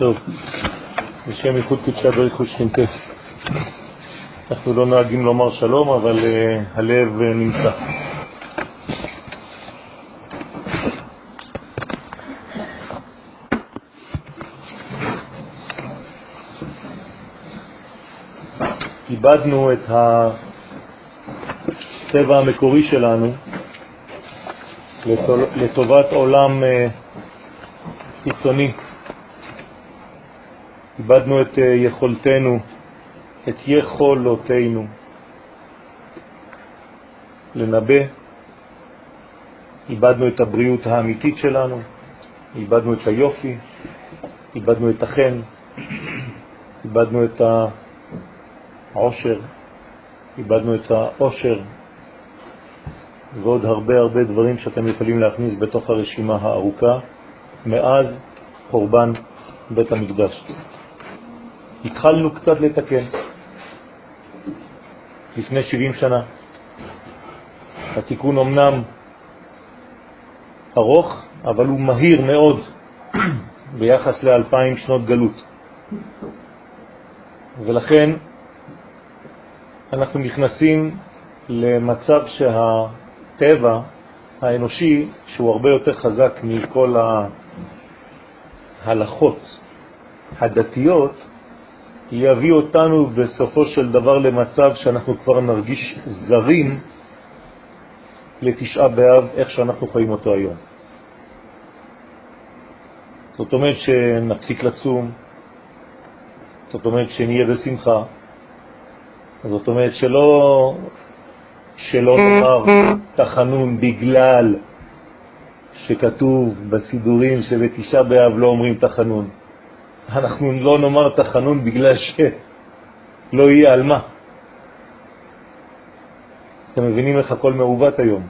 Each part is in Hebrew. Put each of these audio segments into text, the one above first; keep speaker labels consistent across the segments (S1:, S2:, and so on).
S1: טוב, בשם איחוד קודשי בריחוד ש"ט. אנחנו לא נוהגים לומר שלום, אבל uh, הלב uh, נמצא. איבדנו את הטבע המקורי שלנו לטובת עולם uh, חיצוני. איבדנו את אה, יכולתנו, את יכולותינו לנבא, איבדנו את הבריאות האמיתית שלנו, איבדנו את היופי, איבדנו את החן, איבדנו את העושר, איבדנו את העושר, ועוד הרבה הרבה דברים שאתם יכולים להכניס בתוך הרשימה הארוכה מאז חורבן בית המקדש. התחלנו קצת לתקן לפני 70 שנה. התיקון אמנם ארוך, אבל הוא מהיר מאוד ביחס לאלפיים שנות גלות. ולכן אנחנו נכנסים למצב שהטבע האנושי, שהוא הרבה יותר חזק מכל ההלכות הדתיות, יביא אותנו בסופו של דבר למצב שאנחנו כבר נרגיש זרים לתשעה באב, איך שאנחנו חיים אותו היום. זאת אומרת שנפסיק לצום, זאת אומרת שנהיה בשמחה, זאת אומרת שלא, שלא נאמר תחנון בגלל שכתוב בסידורים שבתשעה באב לא אומרים תחנון. אנחנו לא נאמר תחנון בגלל שלא יהיה על מה. אתם מבינים איך הכל מעוות היום.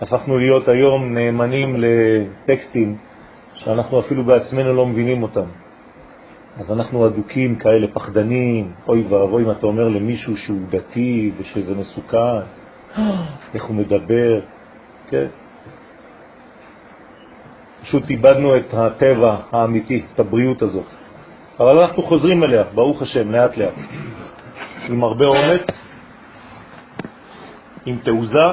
S1: הפכנו להיות היום נאמנים לטקסטים שאנחנו אפילו בעצמנו לא מבינים אותם. אז אנחנו אדוקים כאלה, פחדנים, אוי ואבוי אם אתה אומר למישהו שהוא דתי ושזה מסוכן, איך הוא מדבר, כן? פשוט איבדנו את הטבע האמיתי, את הבריאות הזאת. אבל אנחנו חוזרים אליה, ברוך השם, לאט לאט, עם הרבה אומץ, עם תעוזה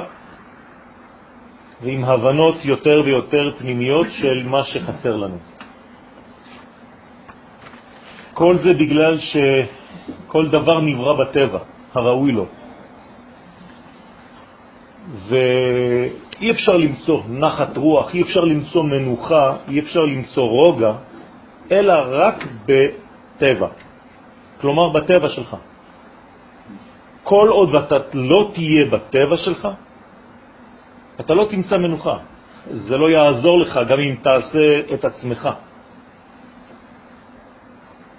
S1: ועם הבנות יותר ויותר פנימיות של מה שחסר לנו. כל זה בגלל שכל דבר נברא בטבע, הראוי לו. ואי אפשר למצוא נחת רוח, אי אפשר למצוא מנוחה, אי אפשר למצוא רוגע, אלא רק בטבע. כלומר, בטבע שלך. כל עוד אתה לא תהיה בטבע שלך, אתה לא תמצא מנוחה. זה לא יעזור לך גם אם תעשה את עצמך.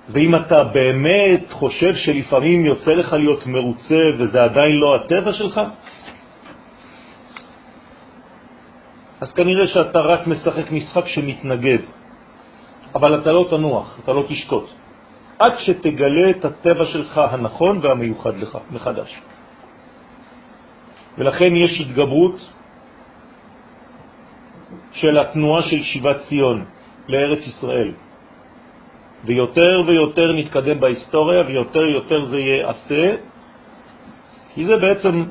S1: ואם אתה באמת חושב שלפעמים יוצא לך להיות מרוצה וזה עדיין לא הטבע שלך, אז כנראה שאתה רק משחק משחק שמתנגד, אבל אתה לא תנוח, אתה לא תשקוט, עד שתגלה את הטבע שלך הנכון והמיוחד לך מחדש. ולכן יש התגברות של התנועה של שיבת ציון לארץ ישראל. ויותר ויותר נתקדם בהיסטוריה ויותר יותר זה יעשה, כי זה בעצם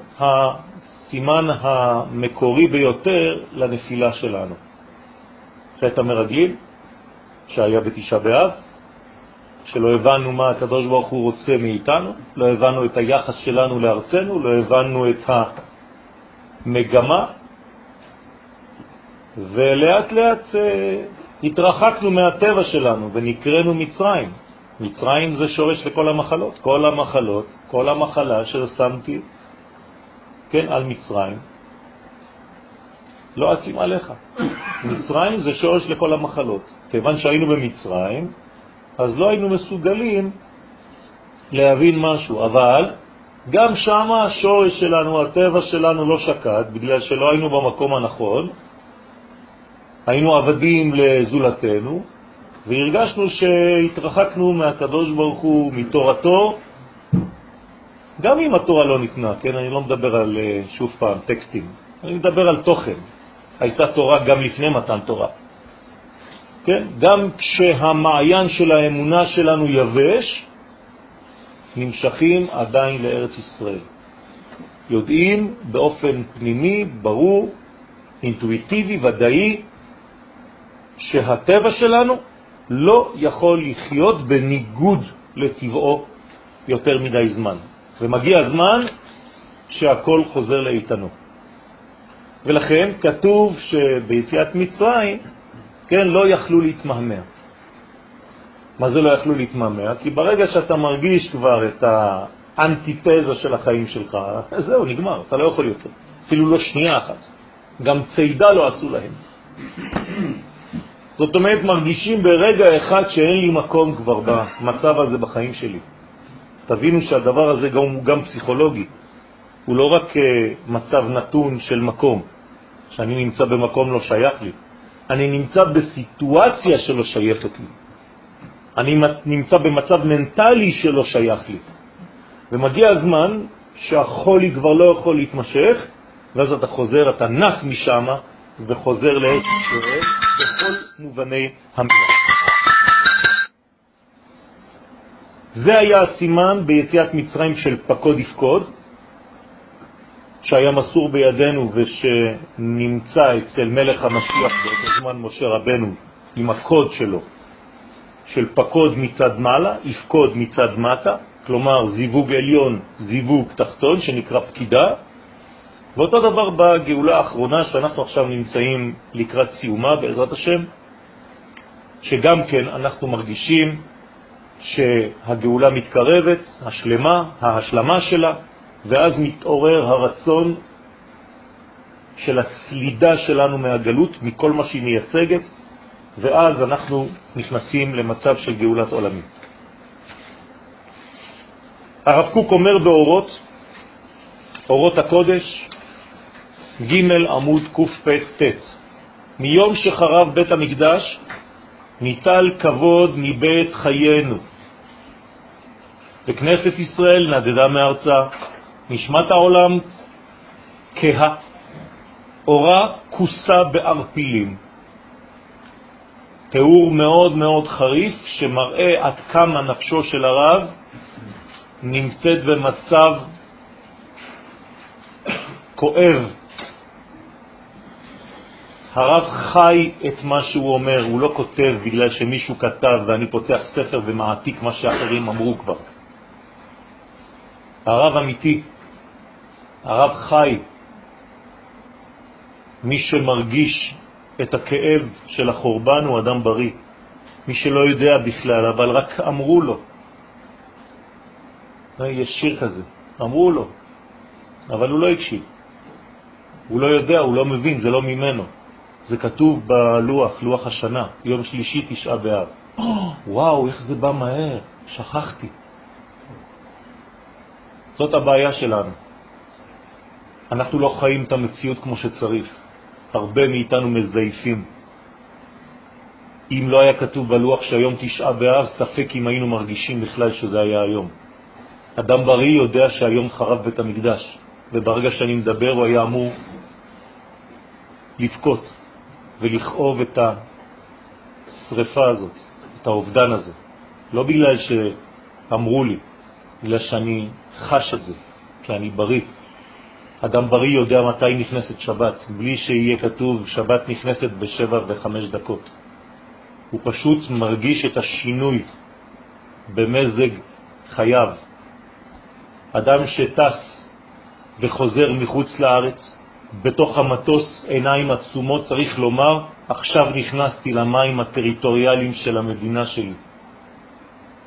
S1: הסימן המקורי ביותר לנפילה שלנו. חטא המרגלים, שהיה בתשעה באב, שלא הבנו מה הקדוש ברוך הוא רוצה מאיתנו, לא הבנו את היחס שלנו לארצנו, לא הבנו את המגמה, ולאט לאט אה, התרחקנו מהטבע שלנו ונקראנו מצרים. מצרים זה שורש לכל המחלות. כל המחלות, כל המחלה ששמתי כן, על מצרים, לא אשים עליך. מצרים זה שורש לכל המחלות. כיוון שהיינו במצרים, אז לא היינו מסוגלים להבין משהו, אבל גם שם השורש שלנו, הטבע שלנו לא שקט, בגלל שלא היינו במקום הנכון, היינו עבדים לזולתנו, והרגשנו שהתרחקנו מהקדוש ברוך הוא, מתורתו, גם אם התורה לא ניתנה, כן, אני לא מדבר על, אה, שוב פעם, טקסטים, אני מדבר על תוכן. הייתה תורה גם לפני מתן תורה. כן? גם כשהמעיין של האמונה שלנו יבש, נמשכים עדיין לארץ ישראל. יודעים באופן פנימי, ברור, אינטואיטיבי, ודאי, שהטבע שלנו לא יכול לחיות בניגוד לטבעו יותר מדי זמן. ומגיע הזמן שהכל חוזר לאיתנו. ולכן כתוב שביציאת מצרים, כן, לא יכלו להתמהמה. מה זה לא יכלו להתמהמה? כי ברגע שאתה מרגיש כבר את האנטיתזה של החיים שלך, זהו, נגמר, אתה לא יכול יותר. אפילו לא שנייה אחת. גם צידה לא עשו להם. זאת אומרת, מרגישים ברגע אחד שאין לי מקום כבר במצב הזה בחיים שלי. תבינו שהדבר הזה גם, גם פסיכולוגי. הוא לא רק אה, מצב נתון של מקום, שאני נמצא במקום לא שייך לי. אני נמצא בסיטואציה שלא שייכת לי. אני נמצא במצב מנטלי שלא שייך לי. ומגיע הזמן שהחולי כבר לא יכול להתמשך, ואז אתה חוזר, אתה נס משם וחוזר לארץ ישראל בכל מובני המילה. זה היה הסימן ביציאת מצרים של פקוד יפקוד, שהיה מסור בידינו ושנמצא אצל מלך המשיח באותו זמן משה רבנו עם הקוד שלו, של פקוד מצד מעלה, יפקוד מצד מטה, כלומר זיווג עליון, זיווג תחתון שנקרא פקידה, ואותו דבר בגאולה האחרונה שאנחנו עכשיו נמצאים לקראת סיומה בעזרת השם, שגם כן אנחנו מרגישים שהגאולה מתקרבת, השלמה, ההשלמה שלה, ואז מתעורר הרצון של הסלידה שלנו מהגלות, מכל מה שהיא מייצגת, ואז אנחנו נכנסים למצב של גאולת עולמית. הרב קוק אומר באורות, אורות הקודש, ג' עמוד קפ"ט, מיום שחרב בית המקדש ניטל כבוד מבית חיינו. וכנסת ישראל נדדה מארצה, נשמת העולם כהה, אורה כוסה בערפילים. תיאור מאוד מאוד חריף שמראה עד כמה נפשו של הרב נמצאת במצב כואב. הרב חי את מה שהוא אומר, הוא לא כותב בגלל שמישהו כתב ואני פותח ספר ומעתיק מה שאחרים אמרו כבר. הרב אמיתי, הרב חי, מי שמרגיש את הכאב של החורבן הוא אדם בריא. מי שלא יודע בכלל, אבל רק אמרו לו. יש שיר כזה, אמרו לו, אבל הוא לא הקשיב. הוא לא יודע, הוא לא מבין, זה לא ממנו. זה כתוב בלוח, לוח השנה, יום שלישי, תשעה באב. וואו, איך זה בא מהר, שכחתי. זאת הבעיה שלנו. אנחנו לא חיים את המציאות כמו שצריך. הרבה מאיתנו מזייפים. אם לא היה כתוב בלוח שהיום תשעה באב, ספק אם היינו מרגישים בכלל שזה היה היום. אדם בריא יודע שהיום חרב בית המקדש, וברגע שאני מדבר הוא היה אמור לבכות ולכאוב את השריפה הזאת, את האובדן הזה. לא בגלל שאמרו לי, בגלל שאני חש את זה, כי אני בריא. אדם בריא יודע מתי נכנסת שבת, בלי שיהיה כתוב שבת נכנסת בשבע וחמש דקות. הוא פשוט מרגיש את השינוי במזג חייו. אדם שטס וחוזר מחוץ לארץ, בתוך המטוס עיניים עצומות, צריך לומר, עכשיו נכנסתי למים הטריטוריאליים של המדינה שלי.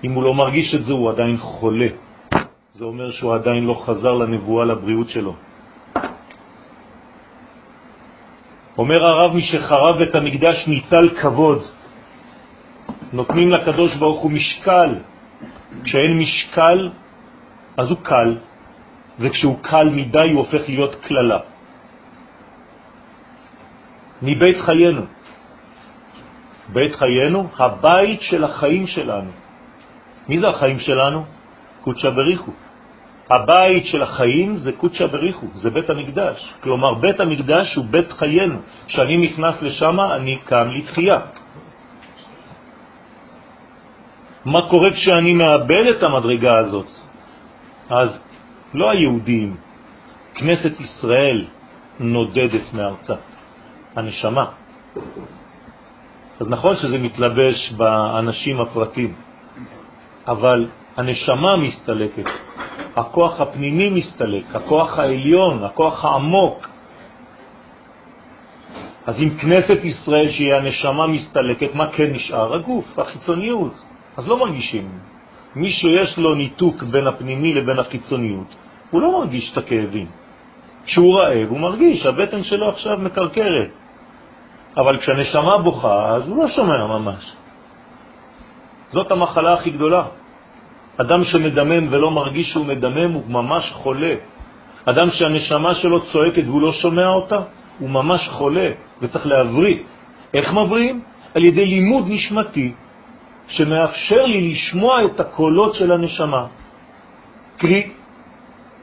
S1: אם הוא לא מרגיש את זה, הוא עדיין חולה. זה אומר שהוא עדיין לא חזר לנבואה לבריאות שלו. אומר הרב, מי שחרב את המקדש ניצל כבוד. נותנים לקדוש ברוך הוא משקל. כשאין משקל, אז הוא קל, וכשהוא קל מדי הוא הופך להיות כללה. מבית חיינו. בית חיינו, הבית של החיים שלנו. מי זה החיים שלנו? קודשא בריחו. הבית של החיים זה קודשא בריחו, זה בית המקדש. כלומר, בית המקדש הוא בית חיינו. כשאני נכנס לשם, אני קם לתחייה. מה קורה כשאני מאבד את המדרגה הזאת? אז לא היהודים, כנסת ישראל נודדת מארצה, הנשמה. אז נכון שזה מתלבש באנשים הפרטים, אבל הנשמה מסתלקת, הכוח הפנימי מסתלק, הכוח העליון, הכוח העמוק. אז אם כנסת ישראל שהיא הנשמה מסתלקת, מה כן נשאר? הגוף, החיצוניות. אז לא מרגישים. מי שיש לו ניתוק בין הפנימי לבין החיצוניות, הוא לא מרגיש את הכאבים. כשהוא רעב, הוא מרגיש, הבטן שלו עכשיו מקרקרת. אבל כשהנשמה בוכה, אז הוא לא שומע ממש. זאת המחלה הכי גדולה. אדם שמדמם ולא מרגיש שהוא מדמם הוא ממש חולה. אדם שהנשמה שלו צועקת והוא לא שומע אותה, הוא ממש חולה וצריך להבריא. איך מבריאים? על ידי לימוד נשמתי שמאפשר לי לשמוע את הקולות של הנשמה. קרי,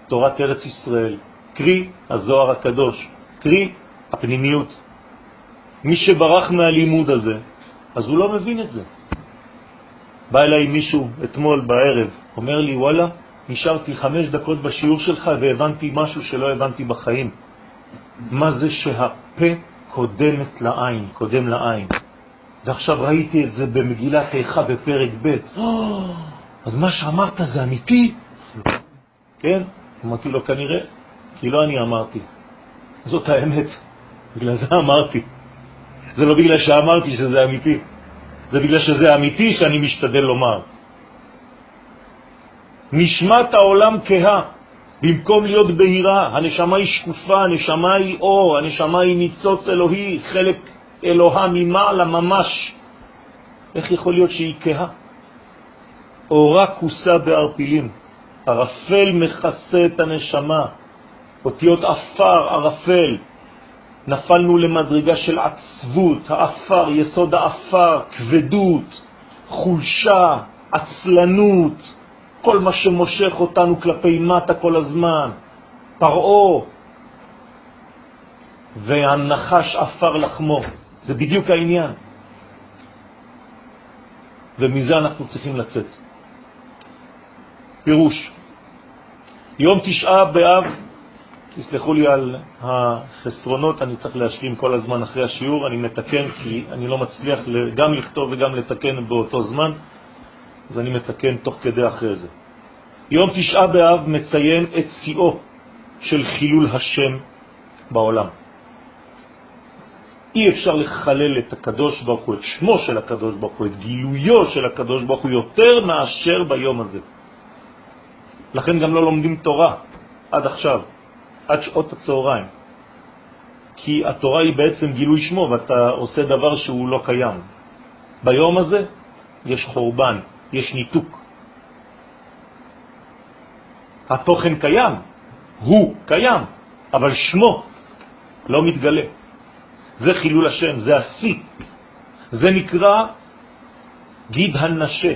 S1: תורת ארץ ישראל, קרי, הזוהר הקדוש, קרי, הפנימיות. מי שברח מהלימוד הזה, אז הוא לא מבין את זה. בא אליי מישהו אתמול בערב, אומר לי, וואלה, נשארתי חמש דקות בשיעור שלך והבנתי משהו שלא הבנתי בחיים. מה זה שהפה קודמת לעין, קודם לעין. ועכשיו ראיתי את זה במגילת איכה בפרק ב'. אז מה שאמרת זה אמיתי? כן, אמרתי לו כנראה, כי לא אני אמרתי. זאת האמת, בגלל זה אמרתי. זה לא בגלל שאמרתי שזה אמיתי. זה בגלל שזה אמיתי שאני משתדל לומר. נשמת העולם כהה, במקום להיות בהירה, הנשמה היא שקופה, הנשמה היא אור, הנשמה היא ניצוץ אלוהי, חלק אלוהה ממעלה ממש. איך יכול להיות שהיא כהה? אורה כוסה בערפילים, ערפל מכסה את הנשמה, אותיות אפר, ערפל, נפלנו למדרגה של עצבות, האפר, יסוד האפר, כבדות, חולשה, עצלנות, כל מה שמושך אותנו כלפי מטה כל הזמן, פרעו, והנחש אפר לחמו, זה בדיוק העניין. ומזה אנחנו צריכים לצאת. פירוש, יום תשעה באב תסלחו לי על החסרונות, אני צריך להשלים כל הזמן אחרי השיעור, אני מתקן כי אני לא מצליח גם לכתוב וגם לתקן באותו זמן, אז אני מתקן תוך כדי אחרי זה. יום תשעה באב מציין את שיאו של חילול השם בעולם. אי אפשר לחלל את הקדוש ברוך הוא, את שמו של הקדוש ברוך הוא, את גילויו של הקדוש ברוך הוא יותר מאשר ביום הזה. לכן גם לא לומדים תורה עד עכשיו. עד שעות הצהריים. כי התורה היא בעצם גילוי שמו, ואתה עושה דבר שהוא לא קיים. ביום הזה יש חורבן, יש ניתוק. התוכן קיים, הוא קיים, אבל שמו לא מתגלה. זה חילול השם, זה השיא. זה נקרא גיד הנשה.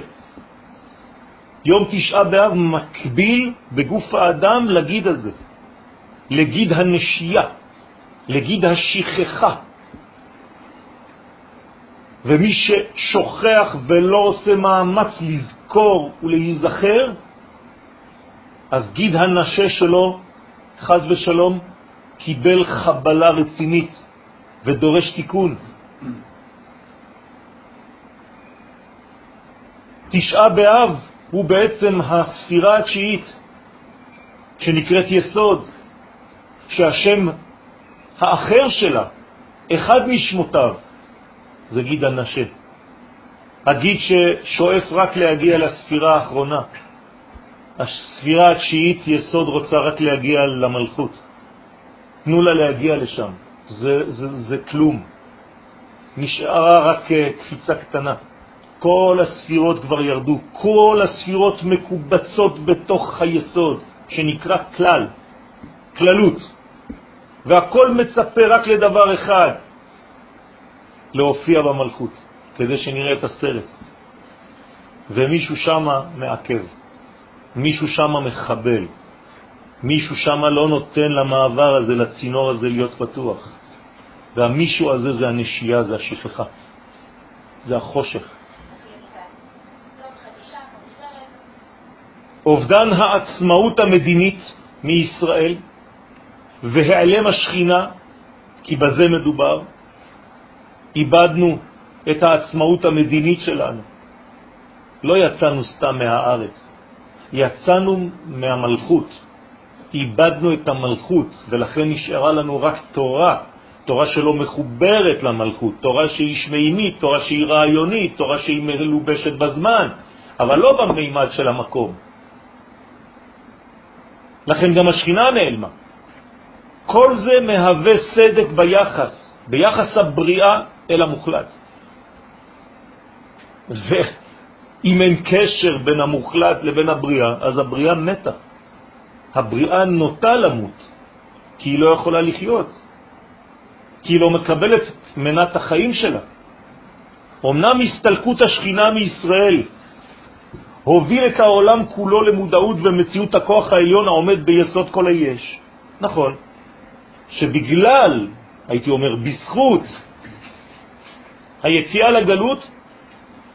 S1: יום תשעה באב מקביל בגוף האדם לגיד הזה. לגיד הנשייה, לגיד השכחה. ומי ששוכח ולא עושה מאמץ לזכור ולהיזכר, אז גיד הנשה שלו, חז ושלום, קיבל חבלה רצינית ודורש תיקון. תשעה באב הוא בעצם הספירה התשיעית שנקראת יסוד, שהשם האחר שלה, אחד משמותיו, זה גיד הנשה. הגיד ששואף רק להגיע לספירה האחרונה. הספירה התשיעית יסוד רוצה רק להגיע למלכות. תנו לה להגיע לשם. זה, זה, זה כלום. נשארה רק אה, קפיצה קטנה. כל הספירות כבר ירדו, כל הספירות מקובצות בתוך היסוד, שנקרא כלל, כללות. והכל מצפה רק לדבר אחד, להופיע במלכות, כדי שנראה את הסרט. ומישהו שם מעכב, מישהו שם מחבל, מישהו שם לא נותן למעבר הזה, לצינור הזה להיות פתוח. והמישהו הזה זה הנשייה, זה השכחה, זה החושך. אובדן העצמאות המדינית מישראל והיעלם השכינה, כי בזה מדובר, איבדנו את העצמאות המדינית שלנו. לא יצאנו סתם מהארץ, יצאנו מהמלכות, איבדנו את המלכות, ולכן נשארה לנו רק תורה, תורה שלא מחוברת למלכות, תורה שהיא שמימית, תורה שהיא רעיונית, תורה שהיא מלובשת בזמן, אבל לא במימד של המקום. לכן גם השכינה נעלמה. כל זה מהווה סדק ביחס, ביחס הבריאה אל המוחלט. ואם אין קשר בין המוחלט לבין הבריאה, אז הבריאה מתה. הבריאה נוטה למות, כי היא לא יכולה לחיות, כי היא לא מקבלת את מנת החיים שלה. אמנם הסתלקות השכינה מישראל הוביל את העולם כולו למודעות במציאות הכוח העליון העומד ביסוד כל היש. נכון, שבגלל, הייתי אומר, בזכות היציאה לגלות,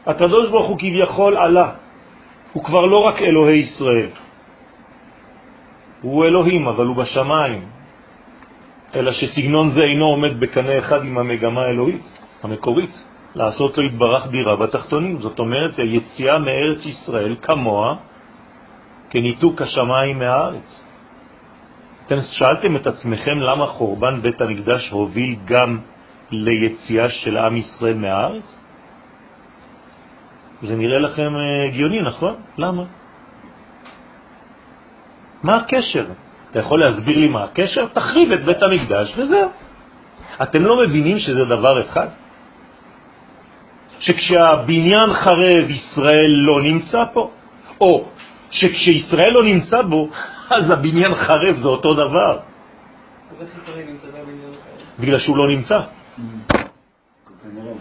S1: הקדוש ברוך הוא כביכול עלה. הוא כבר לא רק אלוהי ישראל. הוא אלוהים, אבל הוא בשמיים. אלא שסגנון זה אינו עומד בקנה אחד עם המגמה האלוהית, המקורית, לעשות לו התברך דירה בתחתונים. זאת אומרת, היציאה מארץ ישראל כמוה כניתוק השמיים מהארץ. אתם שאלתם את עצמכם למה חורבן בית המקדש הוביל גם ליציאה של עם ישראל מהארץ? זה נראה לכם אה, הגיוני, נכון? למה? מה הקשר? אתה יכול להסביר לי מה הקשר? תחריב את בית המקדש וזהו. אתם לא מבינים שזה דבר אחד? שכשהבניין חרב ישראל לא נמצא פה, או שכשישראל לא נמצא בו, אז הבניין חרב זה אותו דבר. בגלל שהוא לא נמצא.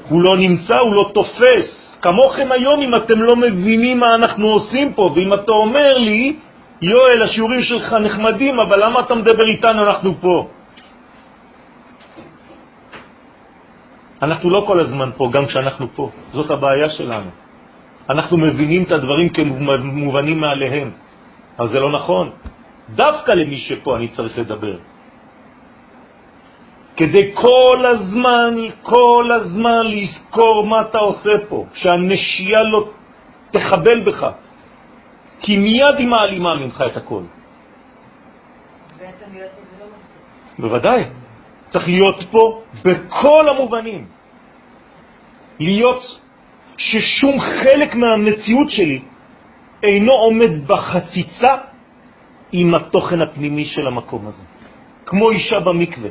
S1: הוא לא נמצא, הוא לא תופס. כמוכם היום אם אתם לא מבינים מה אנחנו עושים פה, ואם אתה אומר לי, יואל, השיעורים שלך נחמדים, אבל למה אתה מדבר איתנו, אנחנו פה? אנחנו לא כל הזמן פה, גם כשאנחנו פה. זאת הבעיה שלנו. אנחנו מבינים את הדברים כמובנים מעליהם, אבל זה לא נכון. דווקא למי שפה אני צריך לדבר. כדי כל הזמן, כל הזמן לזכור מה אתה עושה פה, שהנשייה לא תחבל בך, כי מיד היא מעלימה ממך את הכל. בוודאי, צריך להיות פה בכל המובנים. להיות ששום חלק מהמציאות שלי אינו עומד בחציצה עם התוכן הפנימי של המקום הזה. כמו אישה במקווה.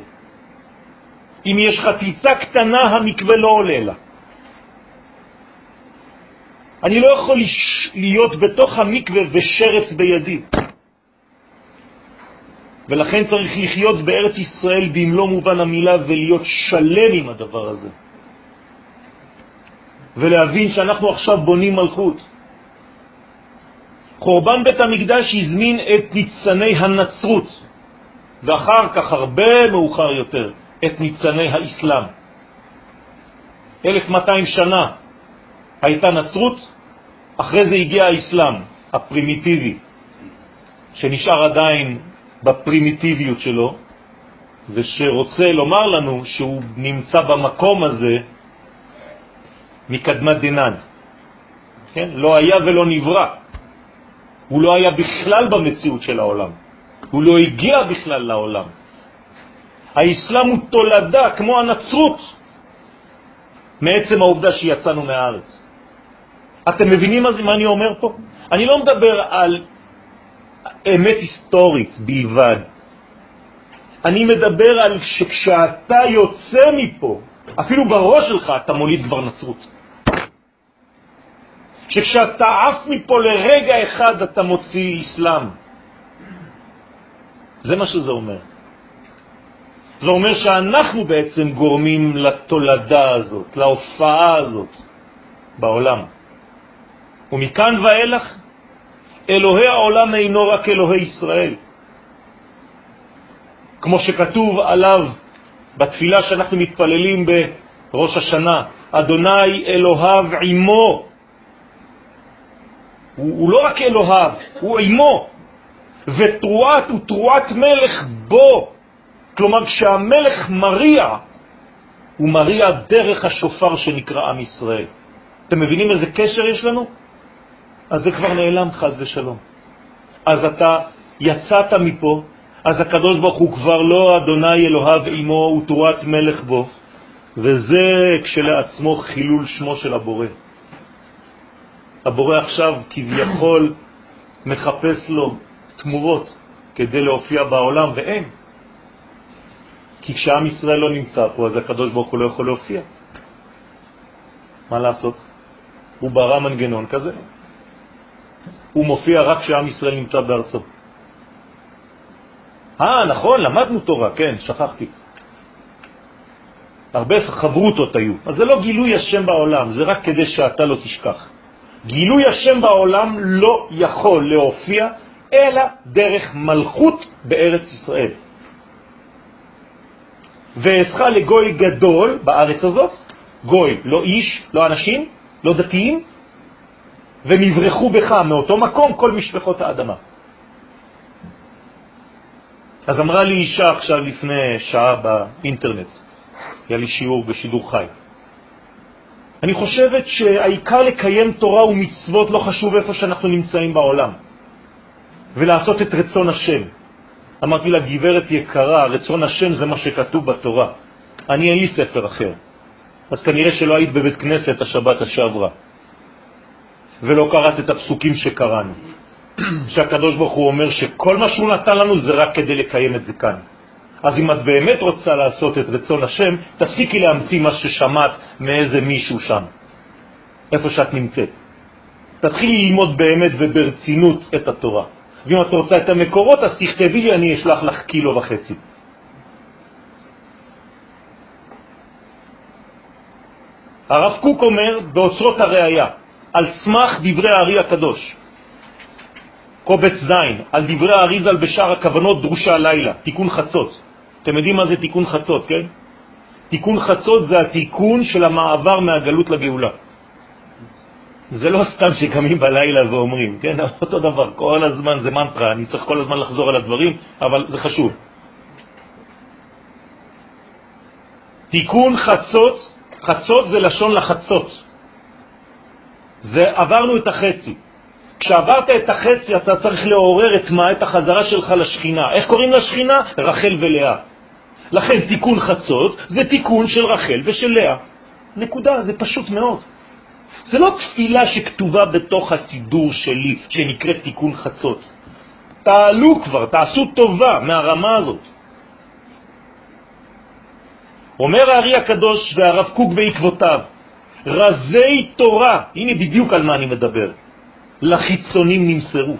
S1: אם יש חציצה קטנה, המקווה לא עולה לה. אני לא יכול להיות בתוך המקווה ושרץ בידי. ולכן צריך לחיות בארץ ישראל במלוא מובן המילה ולהיות שלם עם הדבר הזה. ולהבין שאנחנו עכשיו בונים מלכות. חורבן בית המקדש הזמין את ניצני הנצרות, ואחר כך, הרבה מאוחר יותר, את ניצני האסלאם. 1200 שנה הייתה נצרות, אחרי זה הגיע האסלאם, הפרימיטיבי, שנשאר עדיין בפרימיטיביות שלו, ושרוצה לומר לנו שהוא נמצא במקום הזה מקדמת דנן. כן? לא היה ולא נברא. הוא לא היה בכלל במציאות של העולם. הוא לא הגיע בכלל לעולם. האסלאם הוא תולדה, כמו הנצרות, מעצם העובדה שיצאנו מהארץ. אתם מבינים מה, אני אומר פה? אני לא מדבר על אמת היסטורית בלבד. אני מדבר על שכשאתה יוצא מפה, אפילו בראש שלך אתה מוליד כבר נצרות. שכשאתה עף מפה לרגע אחד אתה מוציא אסלאם. זה מה שזה אומר. זה אומר שאנחנו בעצם גורמים לתולדה הזאת, להופעה הזאת בעולם. ומכאן ואילך, אלוהי העולם אינו רק אלוהי ישראל. כמו שכתוב עליו בתפילה שאנחנו מתפללים בראש השנה, אדוני אלוהיו עמו, הוא, הוא לא רק אלוהיו, הוא עמו. ותרועת הוא תרועת מלך בו. כלומר, כשהמלך מריע, הוא מריע דרך השופר שנקרא עם ישראל. אתם מבינים איזה קשר יש לנו? אז זה כבר נעלם, חז ושלום. אז אתה יצאת מפה, אז הקדוש ברוך הוא כבר לא אדוני אלוהיו עמו ותורת מלך בו, וזה כשלעצמו חילול שמו של הבורא. הבורא עכשיו כביכול מחפש לו תמורות כדי להופיע בעולם, ואין. כי כשעם ישראל לא נמצא פה, אז הקדוש ברוך הוא לא יכול להופיע. מה לעשות? הוא ברא מנגנון כזה. הוא מופיע רק כשעם ישראל נמצא בארצו. אה, נכון, למדנו תורה, כן, שכחתי. הרבה חברותות היו. אז זה לא גילוי השם בעולם, זה רק כדי שאתה לא תשכח. גילוי השם בעולם לא יכול להופיע אלא דרך מלכות בארץ ישראל. ואעשך לגוי גדול בארץ הזאת, גוי, לא איש, לא אנשים, לא דתיים, ונברחו בך מאותו מקום כל משפחות האדמה. אז אמרה לי אישה עכשיו לפני שעה באינטרנט, היה לי שיעור בשידור חי. אני חושבת שהעיקר לקיים תורה ומצוות לא חשוב איפה שאנחנו נמצאים בעולם, ולעשות את רצון השם. אמרתי לה, גברת יקרה, רצון השם זה מה שכתוב בתורה. אני אין לי ספר אחר. אז כנראה שלא היית בבית כנסת השבת השעברה, ולא קראת את הפסוקים שקראנו. שהקדוש ברוך הוא אומר שכל מה שהוא נתן לנו זה רק כדי לקיים את זה כאן. אז אם את באמת רוצה לעשות את רצון השם, תפסיקי להמציא מה ששמעת מאיזה מישהו שם, איפה שאת נמצאת. תתחילי ללמוד באמת וברצינות את התורה. ואם את רוצה את המקורות, אז תכתבי לי, אני אשלח לך קילו וחצי. הרב קוק אומר באוצרות הראייה, על סמך דברי הארי הקדוש, קובץ זין, על דברי האריזל בשאר הכוונות דרושה לילה, תיקון חצות. אתם יודעים מה זה תיקון חצות, כן? תיקון חצות זה התיקון של המעבר מהגלות לגאולה. זה לא סתם שקמים בלילה ואומרים, כן? אותו דבר, כל הזמן זה מנטרה, אני צריך כל הזמן לחזור על הדברים, אבל זה חשוב. תיקון חצות, חצות זה לשון לחצות. זה עברנו את החצי. כשעברת את החצי אתה צריך לעורר את מה? את החזרה שלך לשכינה. איך קוראים לשכינה? רחל ולאה. לכן תיקון חצות זה תיקון של רחל ושל לאה. נקודה, זה פשוט מאוד. זה לא תפילה שכתובה בתוך הסידור שלי, שנקראת תיקון חצות. תעלו כבר, תעשו טובה מהרמה הזאת. אומר הארי הקדוש והרב קוק בעקבותיו, רזי תורה, הנה בדיוק על מה אני מדבר, לחיצונים נמסרו.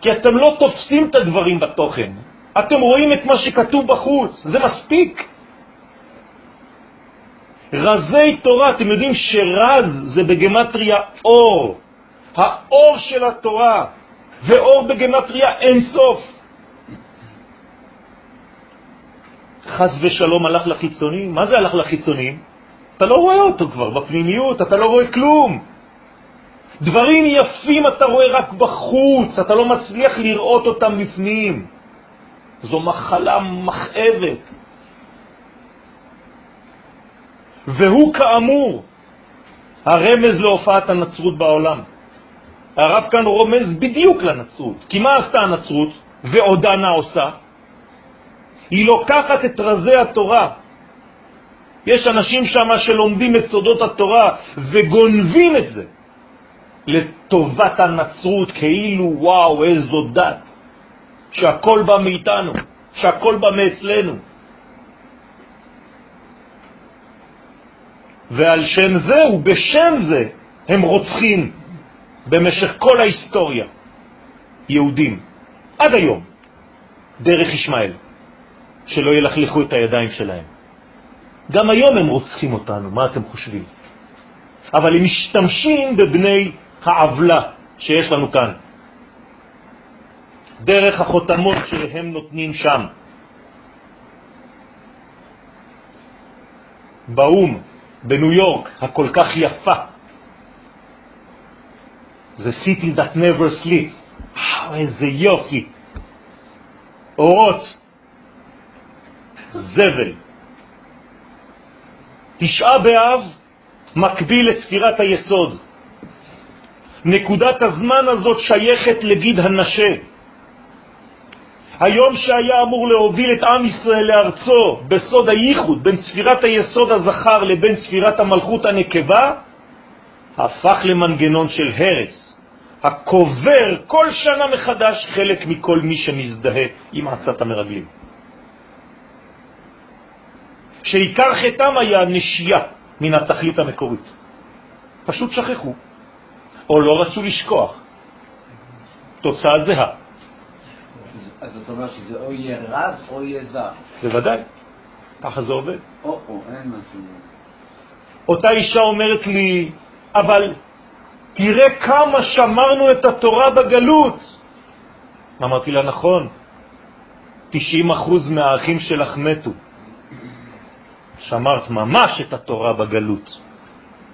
S1: כי אתם לא תופסים את הדברים בתוכן, אתם רואים את מה שכתוב בחוץ, זה מספיק. רזי תורה, אתם יודעים שרז זה בגמטריה אור, האור של התורה, ואור בגמטריה אין סוף. חס ושלום הלך לחיצונים, מה זה הלך לחיצונים? אתה לא רואה אותו כבר בפנימיות, אתה לא רואה כלום. דברים יפים אתה רואה רק בחוץ, אתה לא מצליח לראות אותם בפנים. זו מחלה מכאבת. והוא כאמור הרמז להופעת הנצרות בעולם. הרב כאן רומז בדיוק לנצרות. כי מה עשתה הנצרות ועודנה עושה? היא לוקחת את רזי התורה. יש אנשים שם שלומדים את סודות התורה וגונבים את זה לטובת הנצרות, כאילו וואו, איזו דת, שהכל בא מאיתנו, שהכל בא מאצלנו. ועל שם זה ובשם זה הם רוצחים במשך כל ההיסטוריה יהודים, עד היום, דרך ישמעאל, שלא ילכלכו את הידיים שלהם. גם היום הם רוצחים אותנו, מה אתם חושבים? אבל הם משתמשים בבני העוולה שיש לנו כאן, דרך החותמות שהם נותנים שם. באום, בניו יורק, הכל כך יפה, זה city that never sleeps. איזה יופי. אורות, זבל. תשעה באב מקביל לספירת היסוד. נקודת הזמן הזאת שייכת לגיד הנשה. היום שהיה אמור להוביל את עם ישראל לארצו בסוד הייחוד בין ספירת היסוד הזכר לבין ספירת המלכות הנקבה, הפך למנגנון של הרס, הקובר כל שנה מחדש חלק מכל מי שמזדהה עם עצת המרגלים. שעיקר חטאם היה נשייה מן התכלית המקורית. פשוט שכחו, או לא רצו לשכוח. תוצאה זהה.
S2: אז זאת אומרת שזה או יהיה רז או יהיה זר.
S1: בוודאי, ככה זה עובד.
S2: או, או, אין משהו.
S1: אותה אישה אומרת לי, אבל תראה כמה שמרנו את התורה בגלות. אמרתי לה, נכון, 90% מהאחים שלך מתו. שמרת ממש את התורה בגלות.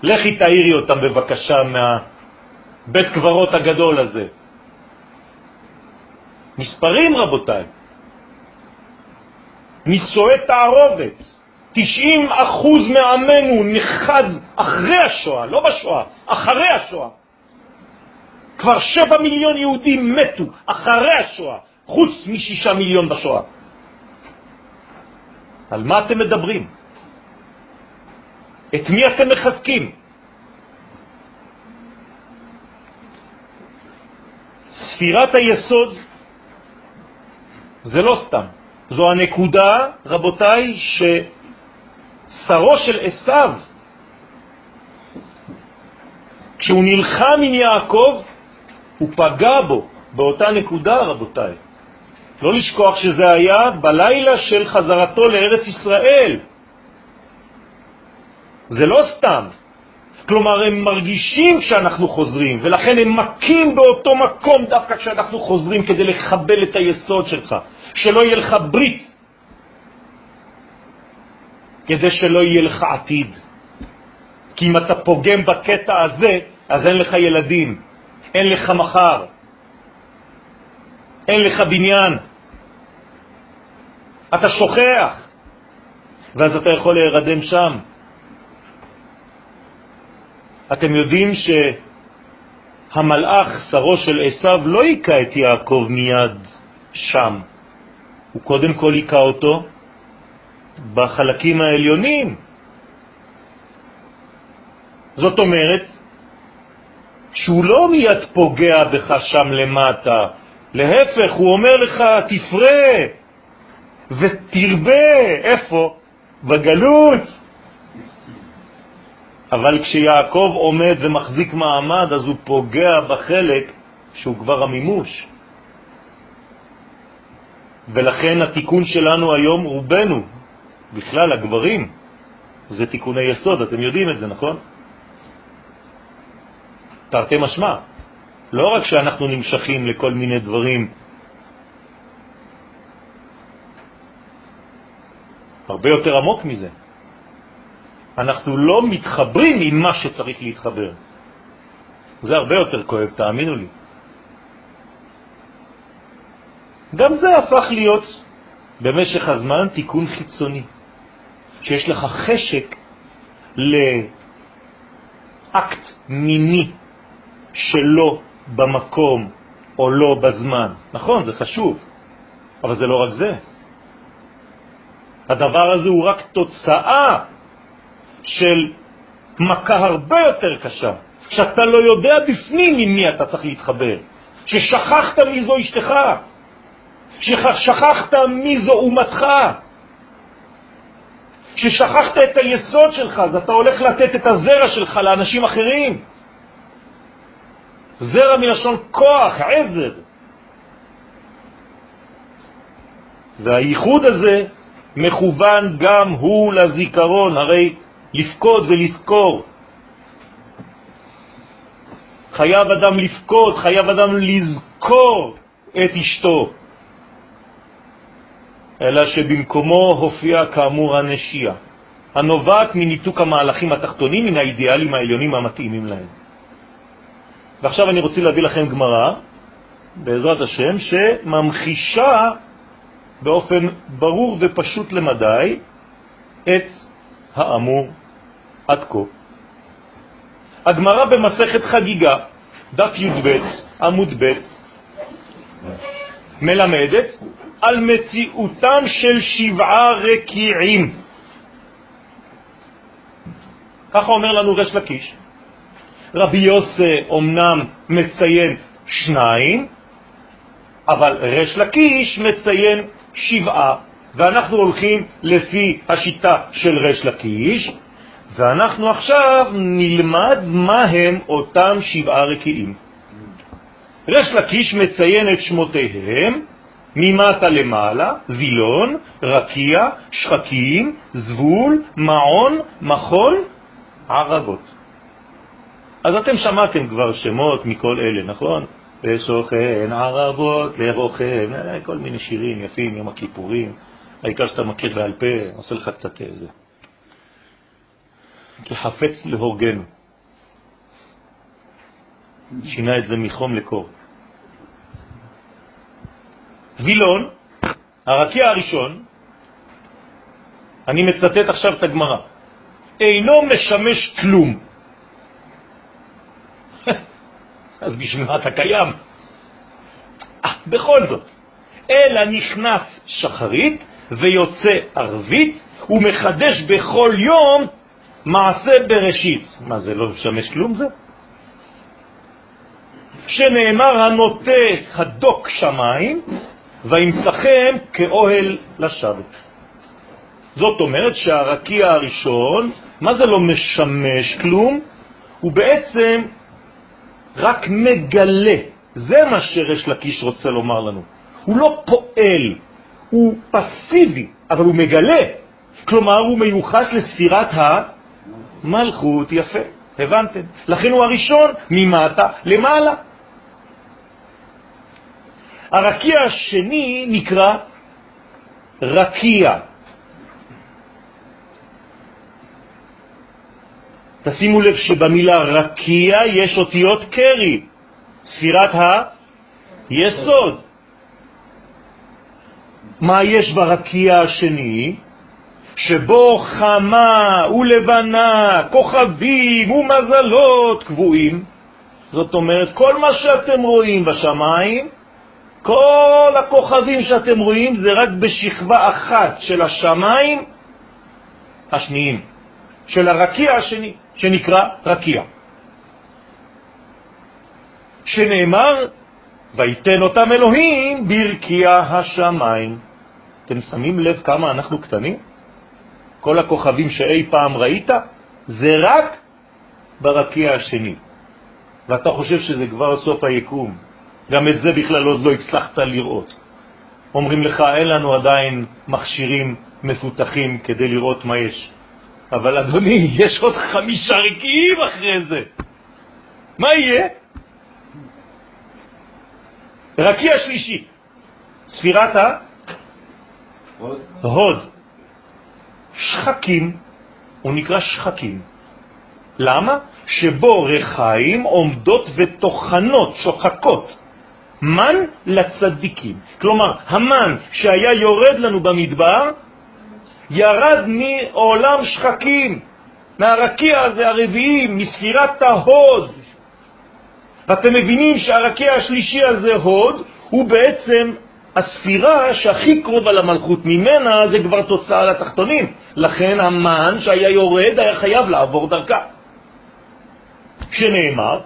S1: לכי תאירי אותם בבקשה מהבית קברות הגדול הזה. מספרים רבותיי. נישואי תערובת, 90 אחוז מעמנו נחז אחרי השואה, לא בשואה, אחרי השואה. כבר שבע מיליון יהודים מתו אחרי השואה, חוץ משישה מיליון בשואה. על מה אתם מדברים? את מי אתם מחזקים? ספירת היסוד זה לא סתם. זו הנקודה, רבותיי, ששרו של עשיו, כשהוא נלחם עם יעקב, הוא פגע בו, באותה נקודה, רבותיי. לא לשכוח שזה היה בלילה של חזרתו לארץ ישראל. זה לא סתם. כלומר, הם מרגישים כשאנחנו חוזרים, ולכן הם מכים באותו מקום דווקא כשאנחנו חוזרים כדי לחבל את היסוד שלך, שלא יהיה לך ברית, כדי שלא יהיה לך עתיד. כי אם אתה פוגם בקטע הזה, אז אין לך ילדים, אין לך מחר, אין לך בניין. אתה שוכח, ואז אתה יכול להירדם שם. אתם יודעים שהמלאך, שרו של עשיו, לא היכה את יעקב מיד שם. הוא קודם כל היכה אותו בחלקים העליונים. זאת אומרת שהוא לא מיד פוגע בך שם למטה, להפך, הוא אומר לך, תפרה ותרבה, איפה? בגלות. אבל כשיעקב עומד ומחזיק מעמד, אז הוא פוגע בחלק שהוא כבר המימוש. ולכן התיקון שלנו היום, רובנו, בכלל הגברים, זה תיקוני יסוד, אתם יודעים את זה, נכון? תרתי משמע. לא רק שאנחנו נמשכים לכל מיני דברים, הרבה יותר עמוק מזה. אנחנו לא מתחברים עם מה שצריך להתחבר. זה הרבה יותר כואב, תאמינו לי. גם זה הפך להיות במשך הזמן תיקון חיצוני, שיש לך חשק לאקט מיני שלא במקום או לא בזמן. נכון, זה חשוב, אבל זה לא רק זה. הדבר הזה הוא רק תוצאה של מכה הרבה יותר קשה, שאתה לא יודע בפנים עם מי אתה צריך להתחבר, ששכחת מי זו אשתך, ששכחת מי זו אומתך, ששכחת את היסוד שלך, אז אתה הולך לתת את הזרע שלך לאנשים אחרים. זרע מלשון כוח, עזר. והייחוד הזה מכוון גם הוא לזיכרון, הרי לפקוד זה לזכור. חייב אדם לפקוד, חייב אדם לזכור את אשתו. אלא שבמקומו הופיע כאמור הנשייה, הנובעת מניתוק המהלכים התחתונים מן האידיאלים העליונים המתאימים להם. ועכשיו אני רוצה להביא לכם גמרא, בעזרת השם, שממחישה באופן ברור ופשוט למדי את האמור עד כה. הגמרא במסכת חגיגה, דף י"ב, עמוד ב', מלמדת על מציאותם של שבעה רקיעים. ככה אומר לנו רש לקיש. רבי יוסי אומנם מציין שניים, אבל רש לקיש מציין שבעה, ואנחנו הולכים לפי השיטה של רש לקיש, ואנחנו עכשיו נלמד מה הם אותם שבעה רקיעים. רש לקיש מציין את שמותיהם ממטה למעלה, וילון, רקיע, שחקים, זבול, מעון, מחול, ערבות. אז אתם שמעתם כבר שמות מכל אלה, נכון? ושוכן ערבות לרוכן, כל מיני שירים יפים, יום הכיפורים, העיקר שאתה מכיר בעל פה, עושה לך קצת איזה. כי חפץ להורגנו. שינה את זה מחום לקור. וילון, הרקיע הראשון, אני מצטט עכשיו את הגמרא, אינו משמש כלום. אז בשביל מה אתה קיים? 아, אה, בכל זאת, אלא נכנס שחרית ויוצא ערבית ומחדש בכל יום מעשה בראשית. מה זה, לא משמש כלום זה? שנאמר הנוטה הדוק שמיים וימצכם כאוהל לשבת. זאת אומרת שהרקיע הראשון, מה זה לא משמש כלום? הוא בעצם רק מגלה. זה מה שרש לקיש רוצה לומר לנו. הוא לא פועל, הוא פסיבי, אבל הוא מגלה. כלומר, הוא מיוחס לספירת המלכות. יפה, הבנתם? לכן הוא הראשון ממטה למעלה. הרקיע השני נקרא רקיע. תשימו לב שבמילה רקיע יש אותיות קרי, ספירת היסוד. מה יש ברקיע השני? שבו חמה ולבנה, כוכבים ומזלות קבועים. זאת אומרת, כל מה שאתם רואים בשמיים כל הכוכבים שאתם רואים זה רק בשכבה אחת של השמיים השניים, של הרקיע השני, שנקרא רקיע. שנאמר, ויתן אותם אלוהים ברקיע השמיים. אתם שמים לב כמה אנחנו קטנים? כל הכוכבים שאי פעם ראית, זה רק ברקיע השני. ואתה חושב שזה כבר סוף היקום, גם את זה בכלל עוד לא הצלחת לראות. אומרים לך, אין לנו עדיין מכשירים מפותחים כדי לראות מה יש. אבל אדוני, יש עוד חמישה רקיעים אחרי זה. מה יהיה? רקיע שלישי, ספירת ההוד. שחקים, הוא נקרא שחקים. למה? שבו רחיים עומדות ותוכנות, שוחקות. מן לצדיקים. כלומר, המן שהיה יורד לנו במדבר, ירד מעולם שחקים, מהרקיע הזה הרביעי, מספירת ההוד. ואתם מבינים שהרקיע השלישי הזה, הוד, הוא בעצם הספירה שהכי קרובה למלכות ממנה זה כבר תוצאה לתחתונים. לכן המן שהיה יורד היה חייב לעבור דרכה. שנאמר,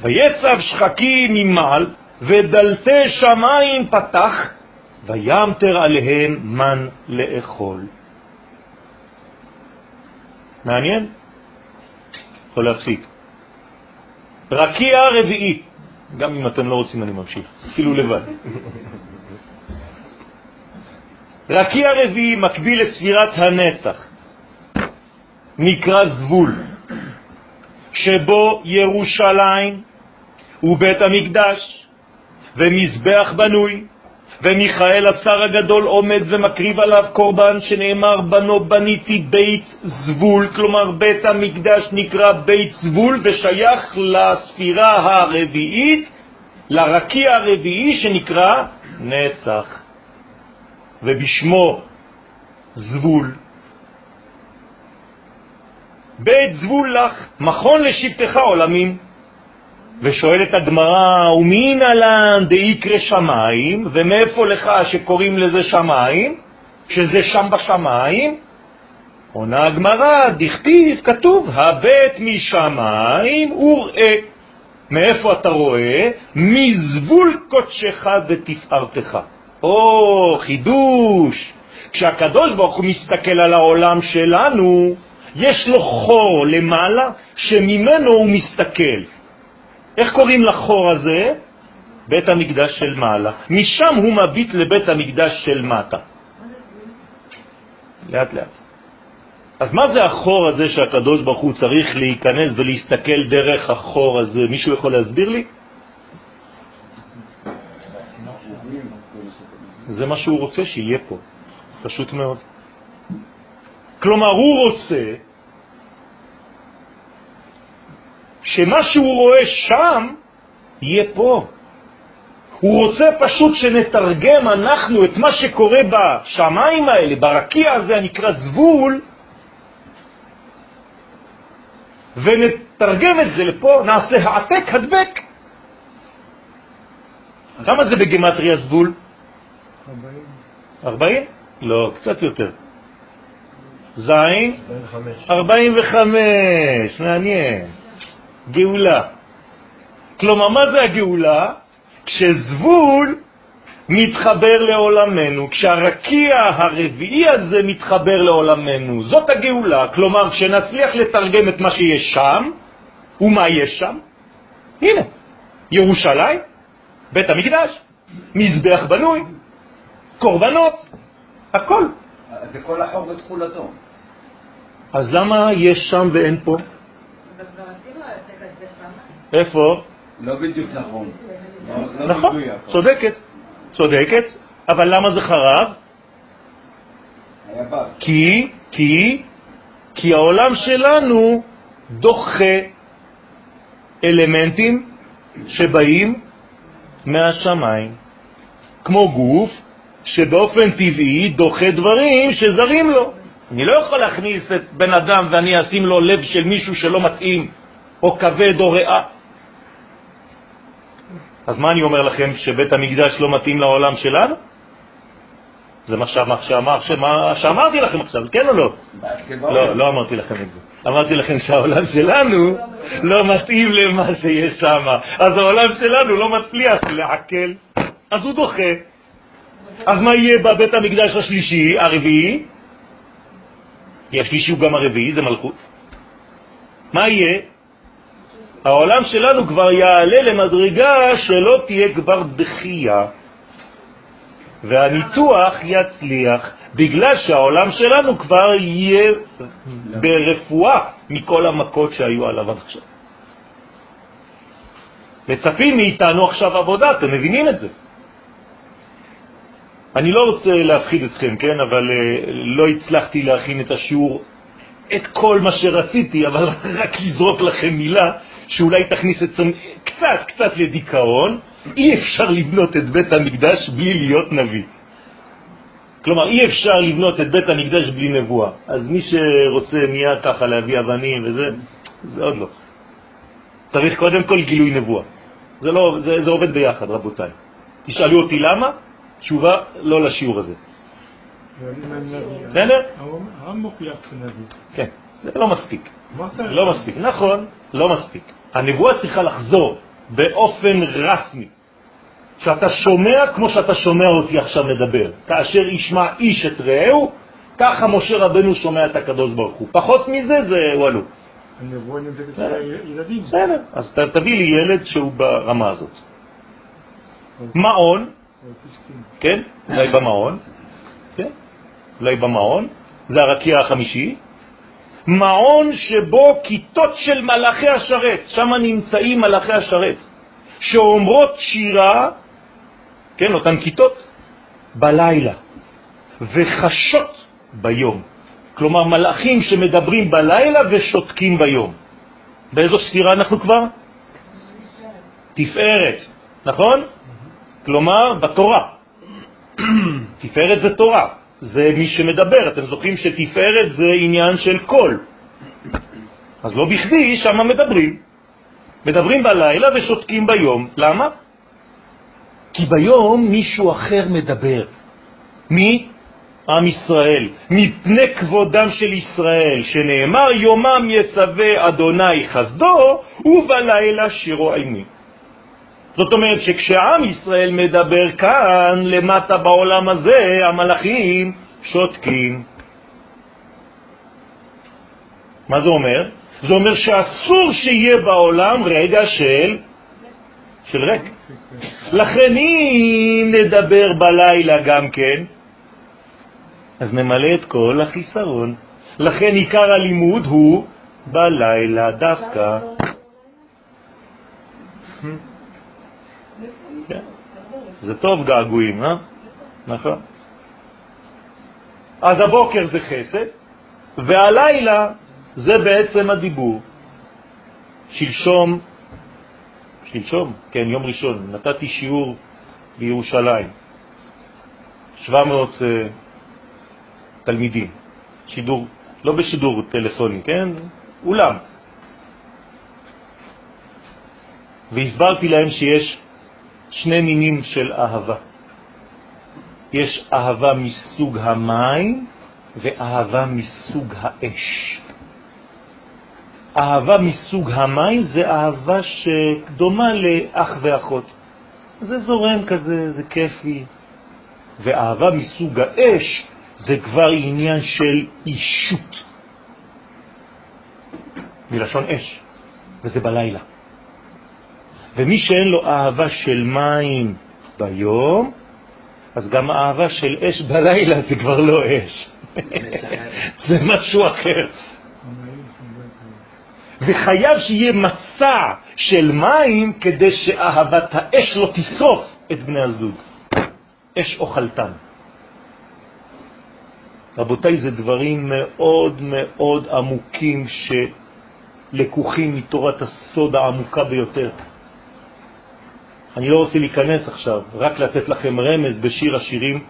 S1: ויצב שחקים ממעל, ודלתי שמיים פתח, וימתר עליהם מן לאכול. מעניין? יכול להפסיק. רקיע רביעי, גם אם אתם לא רוצים אני ממשיך, אפילו לבד. רקיע רביעי מקביל לספירת הנצח, נקרא זבול. שבו ירושלים ובית המקדש ומזבח בנוי ומיכאל השר הגדול עומד ומקריב עליו קורבן שנאמר בנו בניתי בית זבול, כלומר בית המקדש נקרא בית זבול ושייך לספירה הרביעית, לרקיע הרביעי שנקרא נצח, ובשמו זבול. בית זבול לך, מכון לשבטך עולמים. ושואלת הגמרא, ומין עלן דאיקרא שמיים, ומאיפה לך שקוראים לזה שמיים, שזה שם בשמיים? עונה הגמרא, דכתיב, כתוב, הבית משמיים וראה. מאיפה אתה רואה? מזבול קודשך ותפארתך. או, חידוש. כשהקדוש ברוך הוא מסתכל על העולם שלנו, יש לו חור למעלה שממנו הוא מסתכל. איך קוראים לחור הזה? בית המקדש של מעלה. משם הוא מביט לבית המקדש של מטה. לאט לאט. אז מה זה החור הזה שהקדוש ברוך הוא צריך להיכנס ולהסתכל דרך החור הזה? מישהו יכול להסביר לי? זה מה שהוא רוצה שיהיה פה, פשוט מאוד. כלומר, הוא רוצה שמה שהוא רואה שם יהיה פה. הוא רוצה פשוט שנתרגם אנחנו את מה שקורה בשמיים האלה, ברקיע הזה הנקרא זבול, ונתרגם את זה לפה, נעשה העתק הדבק. כמה זה בגמטריה זבול? 40. 40? לא, קצת יותר. זין? 45. 45, מעניין. גאולה. כלומר, מה זה הגאולה? כשזבול מתחבר לעולמנו, כשהרקיע הרביעי הזה מתחבר לעולמנו, זאת הגאולה. כלומר, כשנצליח לתרגם את מה שיש שם, ומה יש שם? הנה, ירושלים, בית המקדש, מזבח בנוי, קורבנות, הכל.
S2: זה כל החור ותכולתו.
S1: אז למה יש שם ואין פה? איפה?
S2: לא בדיוק נכון.
S1: לא נכון, צודקת, צודקת, אבל למה זה חרב? כי, כי, כי העולם שלנו דוחה אלמנטים שבאים מהשמיים, כמו גוף שבאופן טבעי דוחה דברים שזרים לו. אני לא יכול להכניס את בן אדם ואני אשים לו לב של מישהו שלא מתאים, או כבד או ריאה. אז מה אני אומר לכם, שבית המקדש לא מתאים לעולם שלנו? זה מה שאמר, שאמר, שמה, שאמרתי לכם עכשיו, כן או לא? לא, לא אמרתי לכם את זה. אמרתי לכם שהעולם שלנו לא מתאים למה שיש שם. אז העולם שלנו לא מצליח לעכל, אז הוא דוחה. אז מה יהיה בבית המקדש השלישי, הרביעי? כי השלישי הוא גם הרביעי, זה מלכות. מה יהיה? העולם שלנו כבר יעלה למדרגה שלא תהיה כבר דחייה, והניתוח יצליח, בגלל שהעולם שלנו כבר יהיה ברפואה מכל המכות שהיו עליו עד עכשיו. מצפים מאיתנו עכשיו עבודה, אתם מבינים את זה? אני לא רוצה להפחיד אתכם, כן, אבל uh, לא הצלחתי להכין את השיעור, את כל מה שרציתי, אבל רק לזרוק לכם מילה שאולי תכניס אתכם קצת, קצת לדיכאון, אי אפשר לבנות את בית המקדש בלי להיות נביא. כלומר, אי אפשר לבנות את בית המקדש בלי נבואה. אז מי שרוצה מיד ככה להביא אבנים וזה, זה עוד לא. צריך קודם כל גילוי נבואה. זה, לא, זה, זה עובד ביחד, רבותיי. תשאלו אותי למה, תשובה לא לשיעור הזה. בסדר? כן, זה לא מספיק. לא מספיק, נכון, לא מספיק. הנבואה צריכה לחזור באופן רסמי. שאתה שומע כמו שאתה שומע אותי עכשיו מדבר. כאשר ישמע איש את רעהו, ככה משה רבנו שומע את הקדוש ברוך הוא. פחות מזה זה וואלו.
S3: הנבואה נמדדת לילדים.
S1: בסדר, אז תביא לי ילד שהוא ברמה הזאת. מעון, כן, אולי במעון, כן, אולי במעון, זה הרקיע החמישי, מעון שבו כיתות של מלאכי השרת, שם נמצאים מלאכי השרת, שאומרות שירה, כן, אותן כיתות, בלילה וחשות ביום. כלומר, מלאכים שמדברים בלילה ושותקים ביום. באיזו ספירה אנחנו כבר? תפארת, נכון? כלומר, בתורה. תפארת זה תורה, זה מי שמדבר. אתם זוכרים שתפארת זה עניין של קול. אז לא בכדי שם מדברים. מדברים בלילה ושותקים ביום. למה? כי ביום מישהו אחר מדבר. מי? עם ישראל, מפני כבודם של ישראל, שנאמר יומם יצווה אדוני חסדו, ובלילה שירו עימי. זאת אומרת שכשעם ישראל מדבר כאן, למטה בעולם הזה, המלאכים שותקים. מה זה אומר? זה אומר שאסור שיהיה בעולם רגע של, של ריק. לכן אם נדבר בלילה גם כן, אז נמלא את כל החיסרון. לכן עיקר הלימוד הוא בלילה דווקא. זה טוב געגועים, אה? נכון. אז הבוקר זה חסד, והלילה זה בעצם הדיבור. שלשום, שלשום, כן, יום ראשון, נתתי שיעור בירושלים, 700 uh, אה, תלמידים, שידור, לא בשידור טלפוני, כן? אולם. והסברתי להם שיש שני מינים של אהבה. יש אהבה מסוג המים ואהבה מסוג האש. אהבה מסוג המים זה אהבה שדומה לאח ואחות. זה זורם כזה, זה כיפי. ואהבה מסוג האש זה כבר עניין של אישות, מלשון אש, וזה בלילה. ומי שאין לו אהבה של מים ביום, אז גם אהבה של אש בלילה זה כבר לא אש. זה משהו אחר. וחייב שיהיה מצע של מים כדי שאהבת האש לא תשרוף את בני הזוג. אש אוכלתן. רבותיי, זה דברים מאוד מאוד עמוקים שלקוחים מתורת הסוד העמוקה ביותר. אני לא רוצה להיכנס עכשיו, רק לתת לכם רמז בשיר השירים,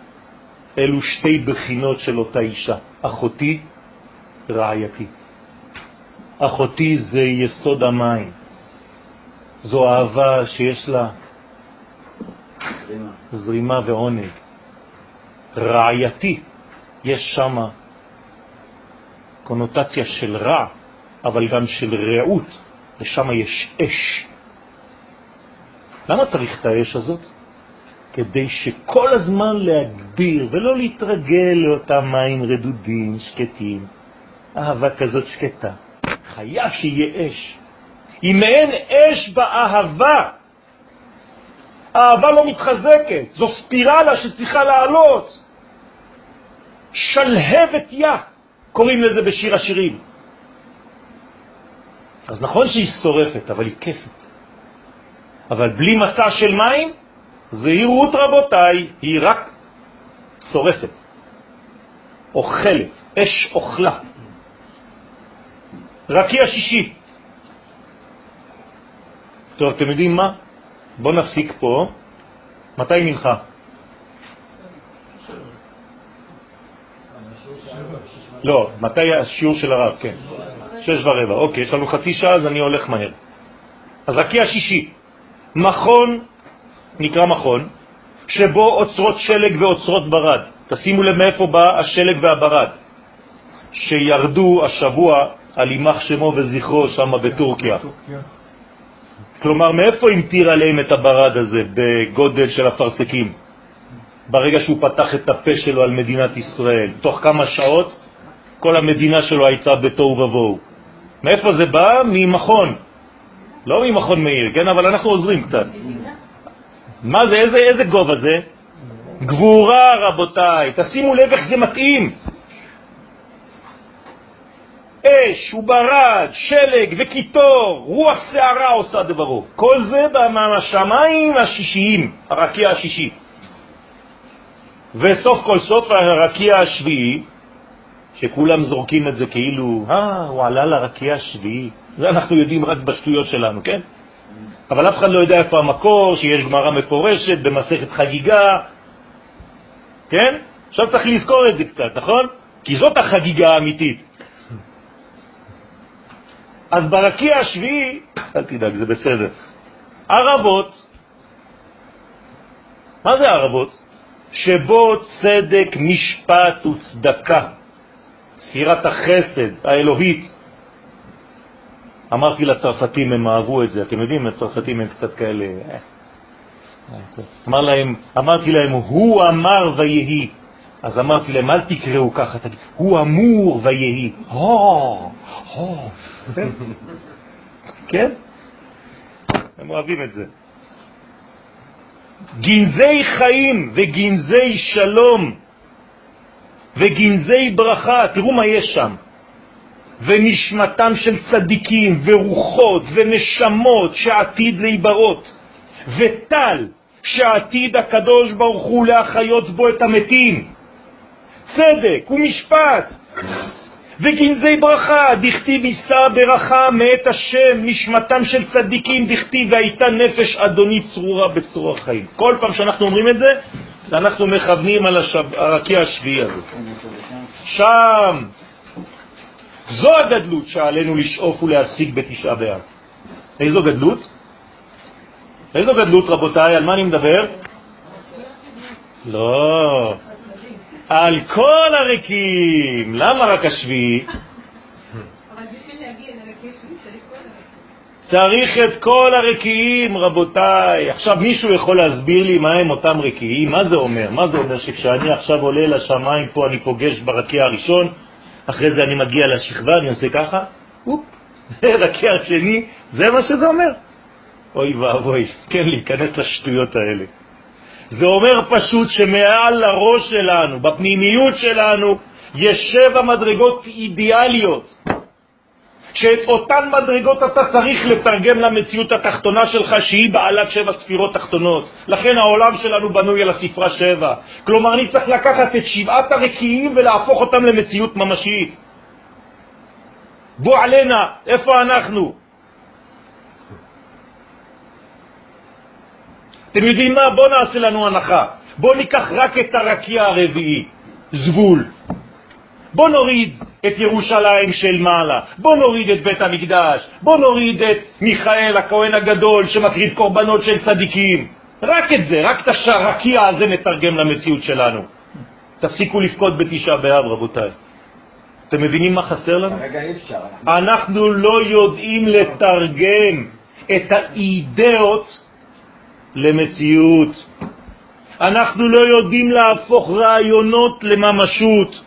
S1: אלו שתי בחינות של אותה אישה, אחותי, רעייתי. אחותי זה יסוד המים, זו אהבה שיש לה זרימה, זרימה ועונג. רעייתי, יש שם קונוטציה של רע, אבל גם של רעות, ושם יש אש. למה צריך את האש הזאת? כדי שכל הזמן להגביר ולא להתרגל לאותם מים רדודים, שקטים. אהבה כזאת שקטה. חייב שיהיה אש. אם אין אש באהבה, האהבה לא מתחזקת, זו ספירלה שצריכה לעלות. שלהבת יא, קוראים לזה בשיר השירים. אז נכון שהיא שורפת, אבל היא כיפת. אבל בלי מצע של מים, זהירות רבותיי, היא רק שורפת, אוכלת, אש אוכלה. רקיע שישי. טוב, אתם יודעים מה? בואו נפסיק פה. מתי מנחה? לא, מתי השיעור של הרב? כן. שש ורבע. אוקיי, יש לנו חצי שעה, אז אני הולך מהר. אז רקיע שישי. מכון, נקרא מכון, שבו אוצרות שלג ואוצרות ברד. תשימו לב מאיפה בא השלג והברד, שירדו השבוע על אימח שמו וזכרו שם בטורקיה. כלומר, מאיפה המטיר עליהם את הברד הזה בגודל של אפרסקים? ברגע שהוא פתח את הפה שלו על מדינת ישראל, תוך כמה שעות כל המדינה שלו הייתה בתוהו ובוהו. מאיפה זה בא? ממכון. לא ממכון מאיר, כן? אבל אנחנו עוזרים קצת. מה זה? איזה, איזה גובה זה? גבורה, רבותיי. תשימו לב איך זה מתאים. אש וברד, שלג וקיטור, רוח שערה עושה דברו. כל זה מהשמיים השישיים, הרקיע השישי. וסוף כל סוף הרקיע השביעי, שכולם זורקים את זה כאילו, אה, הוא עלה לרקיע השביעי. זה אנחנו יודעים רק בשטויות שלנו, כן? אבל אף אחד לא יודע איפה המקור, שיש גמרא מפורשת במסכת חגיגה, כן? עכשיו צריך לזכור את זה קצת, נכון? כי זאת החגיגה האמיתית. אז ברקיע השביעי, אל תדאג, זה בסדר. ערבות, מה זה ערבות? שבו צדק, משפט וצדקה, ספירת החסד האלוהית. אמרתי לצרפתים, הם אהבו את זה, אתם יודעים, הצרפתים הם קצת כאלה... אה. אמר להם, אמרתי להם, הוא אמר ויהי. אז אמרתי להם, אל תקראו ככה, תגיד, הוא אמור ויהי. הו, הו. כן? הם אוהבים את זה. גנזי חיים וגנזי שלום וגנזי ברכה, תראו מה יש שם. ונשמתם של צדיקים ורוחות ונשמות שעתיד להיברות, וטל שעתיד הקדוש ברוך הוא להחיות בו את המתים, צדק ומשפט וגנזי ברכה, דכתיב יישא ברכה מאת השם, נשמתם של צדיקים, דכתיב והייתה נפש אדוני צרורה בצרור החיים. כל פעם שאנחנו אומרים את זה, אנחנו מכוונים על השב... הרקיע השביעי הזה. שם, זו הגדלות שעלינו לשאוף ולהשיג בתשעה באב. איזו גדלות? איזו גדלות, רבותיי? על מה אני מדבר? לא. על כל הריקים. למה רק השביעי? צריך את כל הרקיעים, רבותיי. עכשיו, מישהו יכול להסביר לי מה הם אותם רקיעים? מה זה אומר? מה זה אומר שכשאני עכשיו עולה לשמיים פה, אני פוגש ברקיע הראשון, אחרי זה אני מגיע לשכבה, אני עושה ככה, אופ, רקיע השני, זה מה שזה אומר. אוי ואבוי, כן, להיכנס לשטויות האלה. זה אומר פשוט שמעל לראש שלנו, בפנימיות שלנו, יש שבע מדרגות אידיאליות, שאת אותן מדרגות אתה צריך לתרגם למציאות התחתונה שלך, שהיא בעלת שבע ספירות תחתונות. לכן העולם שלנו בנוי על הספרה שבע. כלומר, אני צריך לקחת את שבעת הרקיעים ולהפוך אותם למציאות ממשית. בוא עלינה, איפה אנחנו? אתם יודעים מה? בואו נעשה לנו הנחה. בואו ניקח רק את הרקיע הרביעי, זבול. בואו נוריד את ירושלים של מעלה, בואו נוריד את בית המקדש, בואו נוריד את מיכאל הכהן הגדול שמקריב קורבנות של צדיקים. רק את זה, רק את השרקיע הזה נתרגם למציאות שלנו. תפסיקו לפקוד בתשעה באב, רבותיי. אתם מבינים מה חסר לנו?
S2: כרגע אי אפשר.
S1: אנחנו לא יודעים לתרגם את האידאות למציאות. אנחנו לא יודעים להפוך רעיונות לממשות.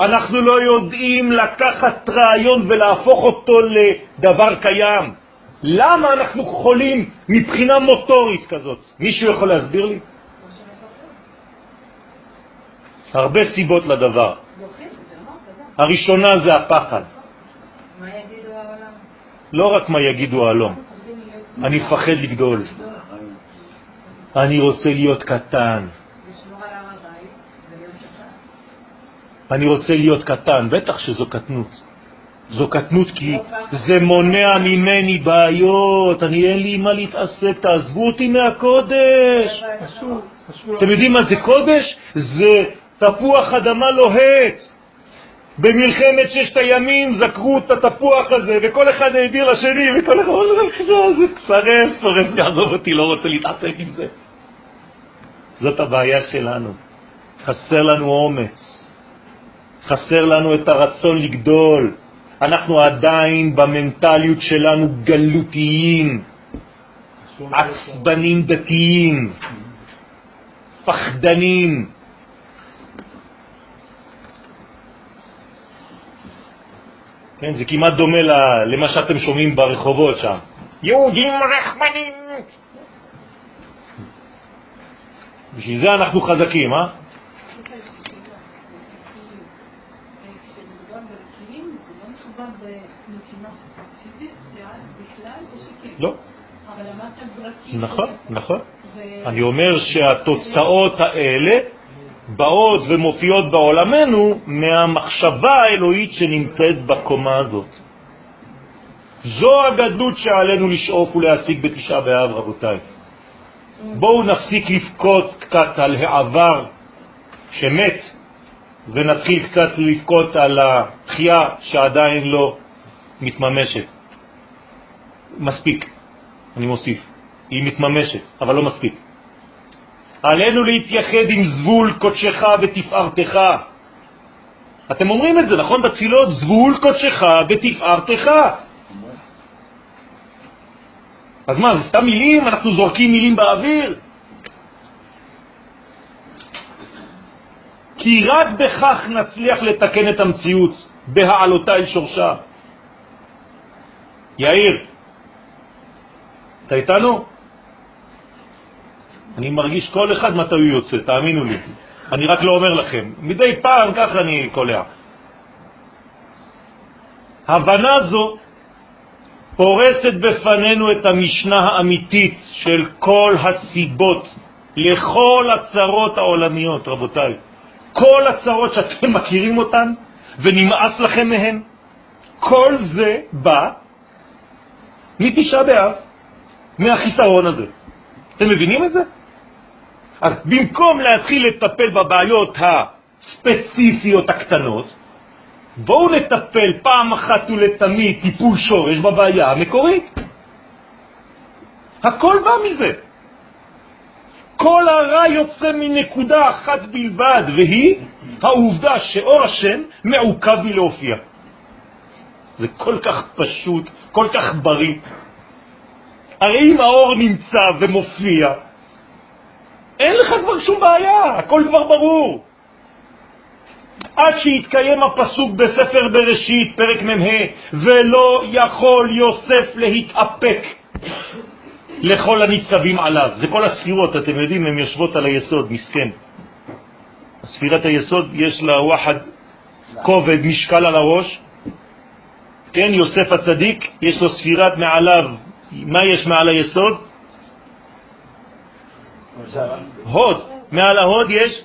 S1: אנחנו לא יודעים לקחת רעיון ולהפוך אותו לדבר קיים. למה אנחנו חולים מבחינה מוטורית כזאת? מישהו יכול להסביר לי? הרבה סיבות לדבר. הראשונה זה הפחד. לא רק מה יגידו העולם, אני מפחד לגדול. אני רוצה להיות קטן. אני רוצה להיות קטן, בטח שזו קטנות. זו קטנות כי זה מונע ממני בעיות, אני אין לי מה להתעסק, תעזבו אותי מהקודש. אתם יודעים מה זה קודש? זה תפוח אדמה לוהט. במלחמת ששת הימים זכרו את התפוח הזה, וכל אחד העביר לשני, וכל אחד אומר, זה שרף, שרף, יעזוב אותי, לא רוצה להתעסק עם זה. זאת הבעיה שלנו. חסר לנו אומץ, חסר לנו את הרצון לגדול. אנחנו עדיין במנטליות שלנו גלותיים, עצבנים דתיים, פחדנים. כן, זה כמעט דומה למה שאתם שומעים ברחובות שם. יהודים רחמנים, בשביל זה אנחנו חזקים, אה? לא. נכון, נכון. אני אומר שהתוצאות האלה באות ומופיעות בעולמנו מהמחשבה האלוהית שנמצאת בקומה הזאת. זו הגדלות שעלינו לשאוף ולהשיג בתשעה באב, רבותיי. בואו נפסיק לבכות קצת על העבר שמת, ונתחיל קצת לבכות על התחייה שעדיין לא מתממשת. מספיק, אני מוסיף, היא מתממשת, אבל לא מספיק. עלינו להתייחד עם זבול קודשך ותפארתך. אתם אומרים את זה, נכון? בתפילות, זבול קודשך ותפארתך. אז מה, זה סתם מילים? אנחנו זורקים מילים באוויר? כי רק בכך נצליח לתקן את המציאות, בהעלותה אל שורשה. יאיר, אתה איתנו? אני מרגיש כל אחד מתי הוא יוצא, תאמינו לי. אני רק לא אומר לכם. מדי פעם ככה אני קולע. הבנה זו פורסת בפנינו את המשנה האמיתית של כל הסיבות לכל הצרות העולמיות, רבותיי. כל הצרות שאתם מכירים אותן ונמאס לכם מהן, כל זה בא מתשעה באב, מהחיסרון הזה. אתם מבינים את זה? אז במקום להתחיל לטפל בבעיות הספציפיות הקטנות, בואו נטפל פעם אחת ולתמיד טיפול שורש בבעיה המקורית. הכל בא מזה. כל הרע יוצא מנקודה אחת בלבד, והיא העובדה שאור השם מעוכב מלהופיע. זה כל כך פשוט, כל כך בריא. הרי אם האור נמצא ומופיע, אין לך כבר שום בעיה, הכל כבר ברור. עד שיתקיים הפסוק בספר בראשית, פרק מ"ה, ולא יכול יוסף להתאפק לכל הניצבים עליו. זה כל הספירות, אתם יודעים, הן יושבות על היסוד, מסכן. ספירת היסוד יש לה וואחד כובד, משקל על הראש. כן, יוסף הצדיק, יש לו ספירת מעליו. מה יש מעל היסוד? הוד. מעל ההוד יש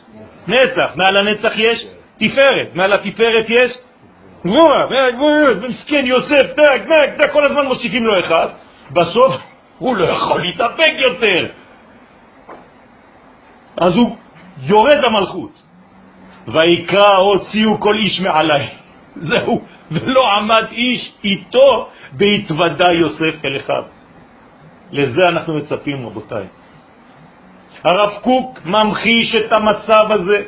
S1: נצח, מעל הנצח יש תפארת, מעל התפארת יש גבורה, מסכן יוסף, דק, דק, דק, כל הזמן מוסיפים לו אחד, בסוף הוא לא יכול להתאפק יותר. אז הוא יורד למלכות. ויקרא הוציאו כל איש מעלי. זהו, ולא עמד איש איתו בהתוודע יוסף אל אחד. לזה אנחנו מצפים, רבותיי. הרב קוק ממחיש את המצב הזה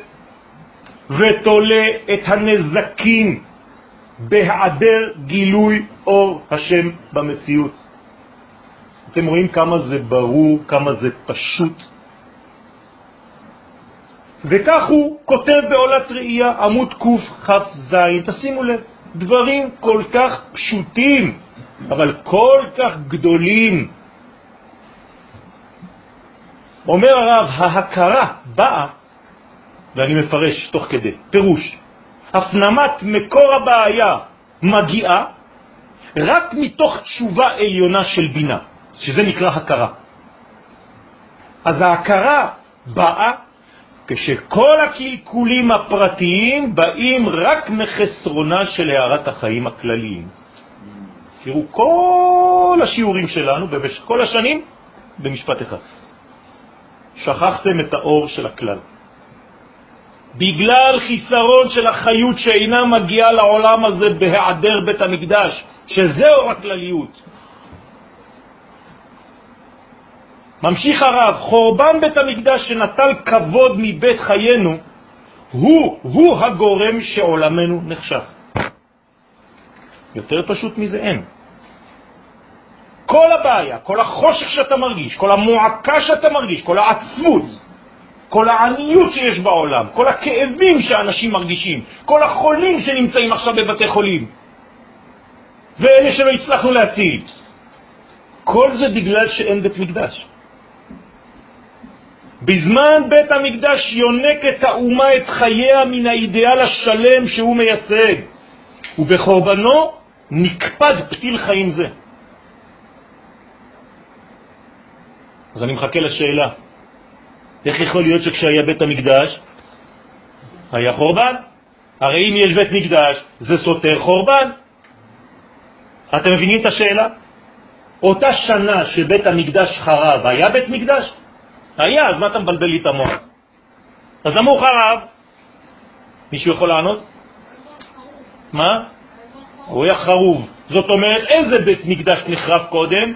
S1: ותולה את הנזקים בהיעדר גילוי אור השם במציאות. אתם רואים כמה זה ברור, כמה זה פשוט. וכך הוא כותב בעולת ראייה, עמוד קכ"ז, תשימו לב, דברים כל כך פשוטים, אבל כל כך גדולים. אומר הרב, ההכרה באה, ואני מפרש תוך כדי, פירוש, הפנמת מקור הבעיה מגיעה רק מתוך תשובה עליונה של בינה, שזה נקרא הכרה. אז ההכרה באה כשכל הקלקולים הפרטיים באים רק מחסרונה של הערת החיים הכלליים. תראו, כל השיעורים שלנו במשך כל השנים במשפט אחד. שכחתם את האור של הכלל. בגלל חיסרון של החיות שאינה מגיעה לעולם הזה בהיעדר בית המקדש, שזה אור הכלליות. ממשיך הרב, חורבן בית המקדש שנטל כבוד מבית חיינו, הוא, הוא הגורם שעולמנו נחשך. יותר פשוט מזה אין. כל הבעיה, כל החושך שאתה מרגיש, כל המועקה שאתה מרגיש, כל העצמות, כל העניות שיש בעולם, כל הכאבים שאנשים מרגישים, כל החולים שנמצאים עכשיו בבתי חולים, ואלה שלא הצלחנו להציל, כל זה בגלל שאין בית מקדש. בזמן בית המקדש יונקת האומה את חייה מן האידיאל השלם שהוא מייצג, ובחורבנו נקפד פתיל חיים זה. אז אני מחכה לשאלה, איך יכול להיות שכשהיה בית המקדש היה חורבן. הרי אם יש בית מקדש, זה סותר חורבן. אתם מבינים את השאלה? אותה שנה שבית המקדש חרב, היה בית מקדש? היה, אז מה אתה מבלבל לי את המוח? אז למה הוא חרב? מישהו יכול לענות? מה? הוא היה חרוב. זאת אומרת, איזה בית מקדש נחרב קודם?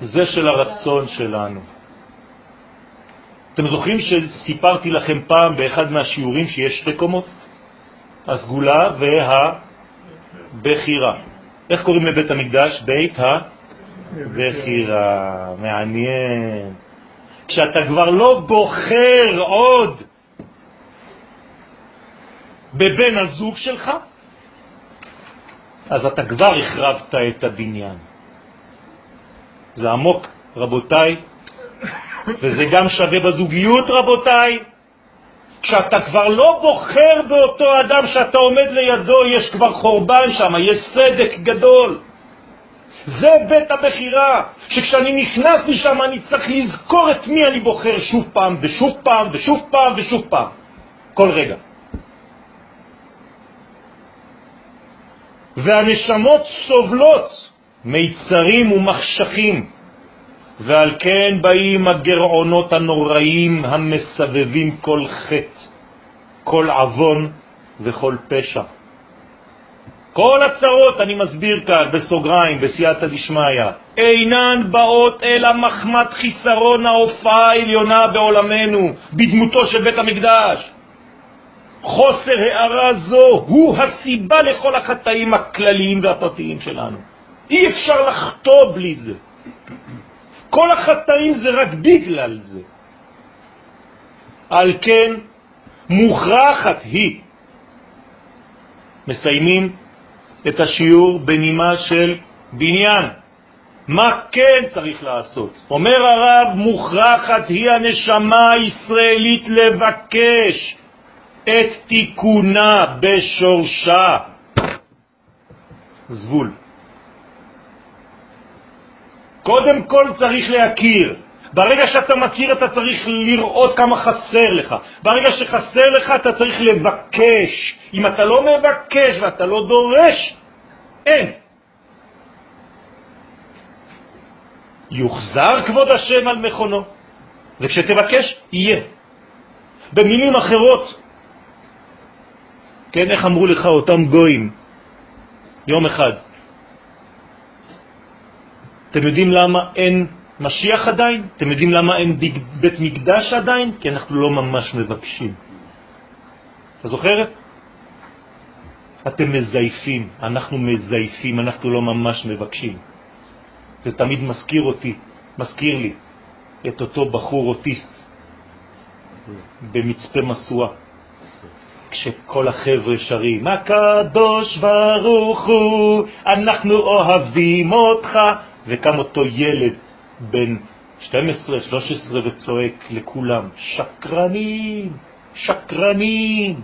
S1: זה של הרצון שלנו. אתם זוכרים שסיפרתי לכם פעם באחד מהשיעורים שיש שתי קומות? הסגולה והבחירה. איך קוראים לבית המקדש? בית הבחירה. מעניין. כשאתה כבר לא בוחר עוד בבן הזוג שלך, אז אתה כבר החרבת את הבניין. זה עמוק, רבותיי, וזה גם שווה בזוגיות, רבותיי. כשאתה כבר לא בוחר באותו אדם שאתה עומד לידו, יש כבר חורבן שם, יש סדק גדול. זה בית הבחירה, שכשאני נכנס משם אני צריך לזכור את מי אני בוחר שוב פעם ושוב פעם ושוב פעם ושוב פעם, כל רגע. והנשמות סובלות מיצרים ומחשכים, ועל כן באים הגרעונות הנוראים המסבבים כל חטא, כל עוון וכל פשע. כל הצרות, אני מסביר כאן בסוגריים, בסייעתא דשמיא, אינן באות אלא מחמת חיסרון ההופעה העליונה בעולמנו, בדמותו של בית המקדש. חוסר הערה זו הוא הסיבה לכל החטאים הכלליים והפרטיים שלנו. אי אפשר לחטוא בלי זה. כל החטאים זה רק בגלל זה. על כן מוכרחת היא. מסיימים את השיעור בנימה של בניין. מה כן צריך לעשות? אומר הרב, מוכרחת היא הנשמה הישראלית לבקש את תיקונה בשורשה. זבול. קודם כל צריך להכיר. ברגע שאתה מכיר אתה צריך לראות כמה חסר לך. ברגע שחסר לך אתה צריך לבקש. אם אתה לא מבקש ואתה לא דורש, אין. יוחזר כבוד השם על מכונו, וכשתבקש, יהיה. במילים אחרות, כן, איך אמרו לך אותם גויים יום אחד? אתם יודעים למה אין משיח עדיין? אתם יודעים למה אין בית מקדש עדיין? כי אנחנו לא ממש מבקשים. אתה זוכרת? אתם מזייפים, אנחנו מזייפים, אנחנו לא ממש מבקשים. זה תמיד מזכיר אותי, מזכיר לי, את אותו בחור אוטיסט במצפה מסוע. כשכל החבר'ה שרים, הקדוש ברוך הוא, אנחנו אוהבים אותך, וקם אותו ילד בן 12, 13 וצועק לכולם, שקרנים, שקרנים.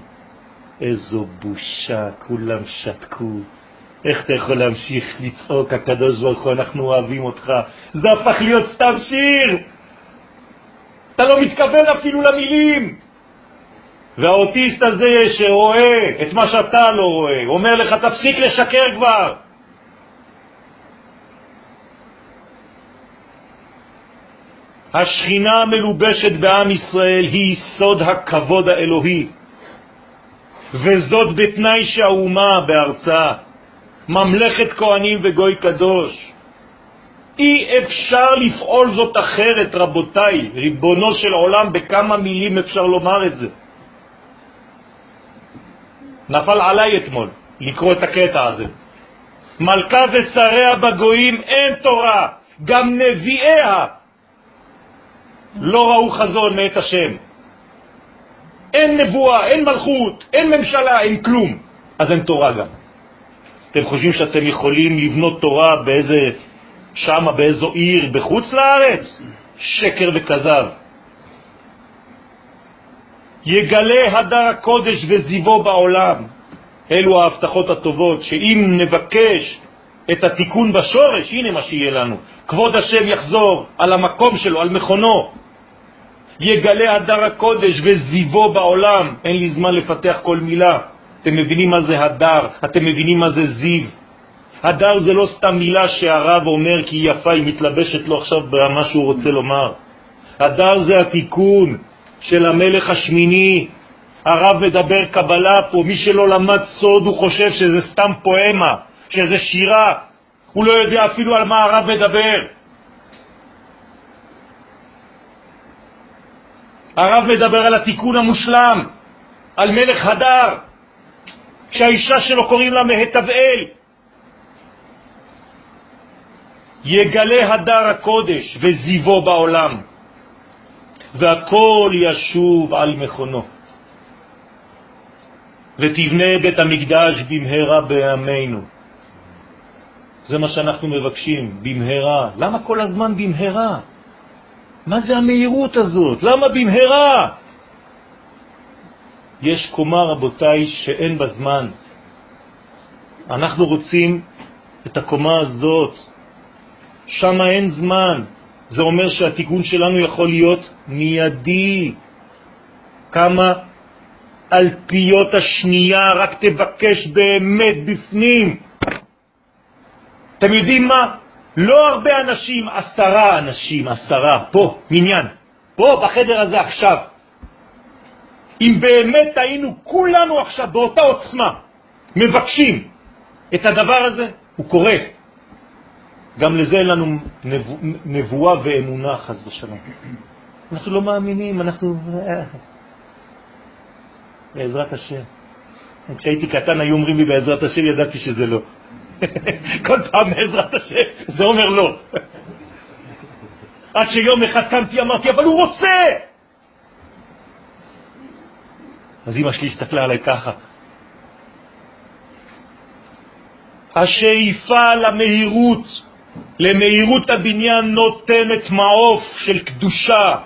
S1: איזו בושה, כולם שתקו. איך אתה יכול להמשיך לצעוק, הקדוש ברוך הוא, אנחנו אוהבים אותך? זה הפך להיות סתם שיר. אתה לא מתכוון אפילו למילים. והאוטיסט הזה שרואה את מה שאתה לא רואה, אומר לך, תפסיק לשקר כבר. השכינה המלובשת בעם ישראל היא סוד הכבוד האלוהי, וזאת בתנאי שהאומה בארצה, ממלכת כהנים וגוי קדוש. אי אפשר לפעול זאת אחרת, רבותיי, ריבונו של עולם, בכמה מילים אפשר לומר את זה. נפל עליי אתמול לקרוא את הקטע הזה. מלכה ושריה בגויים אין תורה, גם נביאיה לא ראו חזון מאת השם. אין נבואה, אין מלכות, אין ממשלה, אין כלום. אז אין תורה גם. אתם חושבים שאתם יכולים לבנות תורה באיזה, שמה באיזו עיר בחוץ לארץ? שקר וכזב. יגלה הדר הקודש וזיבו בעולם. אלו ההבטחות הטובות, שאם נבקש את התיקון בשורש, הנה מה שיהיה לנו. כבוד השם יחזור על המקום שלו, על מכונו, יגלה הדר הקודש וזיבו בעולם. אין לי זמן לפתח כל מילה. אתם מבינים מה זה הדר, אתם מבינים מה זה זיו. הדר זה לא סתם מילה שהרב אומר כי היא יפה, היא מתלבשת לו עכשיו במה שהוא רוצה לומר. הדר זה התיקון של המלך השמיני. הרב מדבר קבלה פה, מי שלא למד סוד הוא חושב שזה סתם פואמה, שזה שירה, הוא לא יודע אפילו על מה הרב מדבר. הרב מדבר על התיקון המושלם, על מלך הדר, שהאישה שלו קוראים לה מהתבאל. יגלה הדר הקודש וזיבו בעולם, והכל ישוב על מכונו. ותבנה בית המקדש במהרה בימינו. זה מה שאנחנו מבקשים, במהרה. למה כל הזמן במהרה? מה זה המהירות הזאת? למה במהרה? יש קומה, רבותיי, שאין בה זמן. אנחנו רוצים את הקומה הזאת, שם אין זמן. זה אומר שהתיקון שלנו יכול להיות מיידי. כמה אלפיות השנייה, רק תבקש באמת בפנים. אתם יודעים מה? לא הרבה אנשים, עשרה אנשים, עשרה, פה, מניין, פה בחדר הזה עכשיו. אם באמת היינו כולנו עכשיו באותה עוצמה מבקשים את הדבר הזה, הוא קורה. גם לזה אין לנו נבוא, נבואה ואמונה, חס ושלום. אנחנו לא מאמינים, אנחנו... בעזרת השם. כשהייתי קטן היו אומרים לי בעזרת השם, ידעתי שזה לא. כל פעם בעזרת השם, זה אומר לא. עד שיום אחד קמתי אמרתי, אבל הוא רוצה! אז אמא שלי הסתכלה עליי ככה. השאיפה למהירות, למהירות הבניין נותנת מעוף של קדושה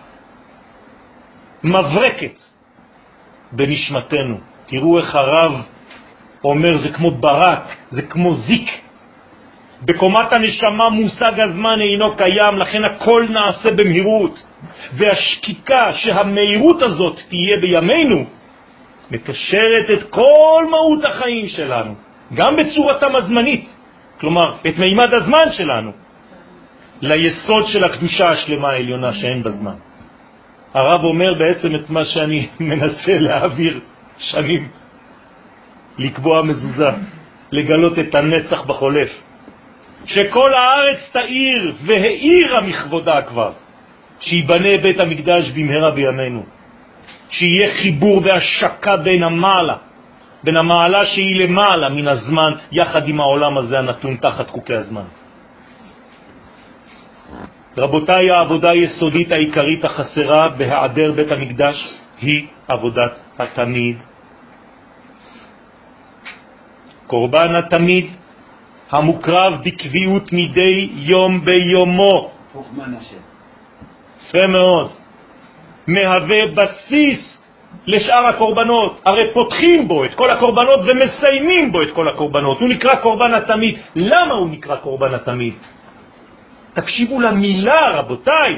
S1: מברקת בנשמתנו. תראו איך הרב אומר, זה כמו ברק, זה כמו זיק. בקומת הנשמה מושג הזמן אינו קיים, לכן הכל נעשה במהירות. והשקיקה שהמהירות הזאת תהיה בימינו, מקשרת את כל מהות החיים שלנו, גם בצורתם הזמנית, כלומר, את מימד הזמן שלנו, ליסוד של הקדושה השלמה העליונה שאין בזמן. הרב אומר בעצם את מה שאני מנסה להעביר שנים. לקבוע מזוזה, לגלות את הנצח בחולף. שכל הארץ תאיר והאירה מכבודה כבר, שיבנה בית המקדש במהרה בימינו, שיהיה חיבור והשקה בין המעלה, בין המעלה שהיא למעלה מן הזמן, יחד עם העולם הזה הנתון תחת חוקי הזמן. רבותיי, העבודה היסודית העיקרית החסרה בהיעדר בית המקדש היא עבודת התמיד קורבן התמיד המוקרב בקביעות מדי יום ביומו. יפה מאוד. מהווה בסיס לשאר הקורבנות. הרי פותחים בו את כל הקורבנות ומסיימים בו את כל הקורבנות. הוא נקרא קורבן התמיד. למה הוא נקרא קורבן התמיד? תקשיבו למילה, רבותיי.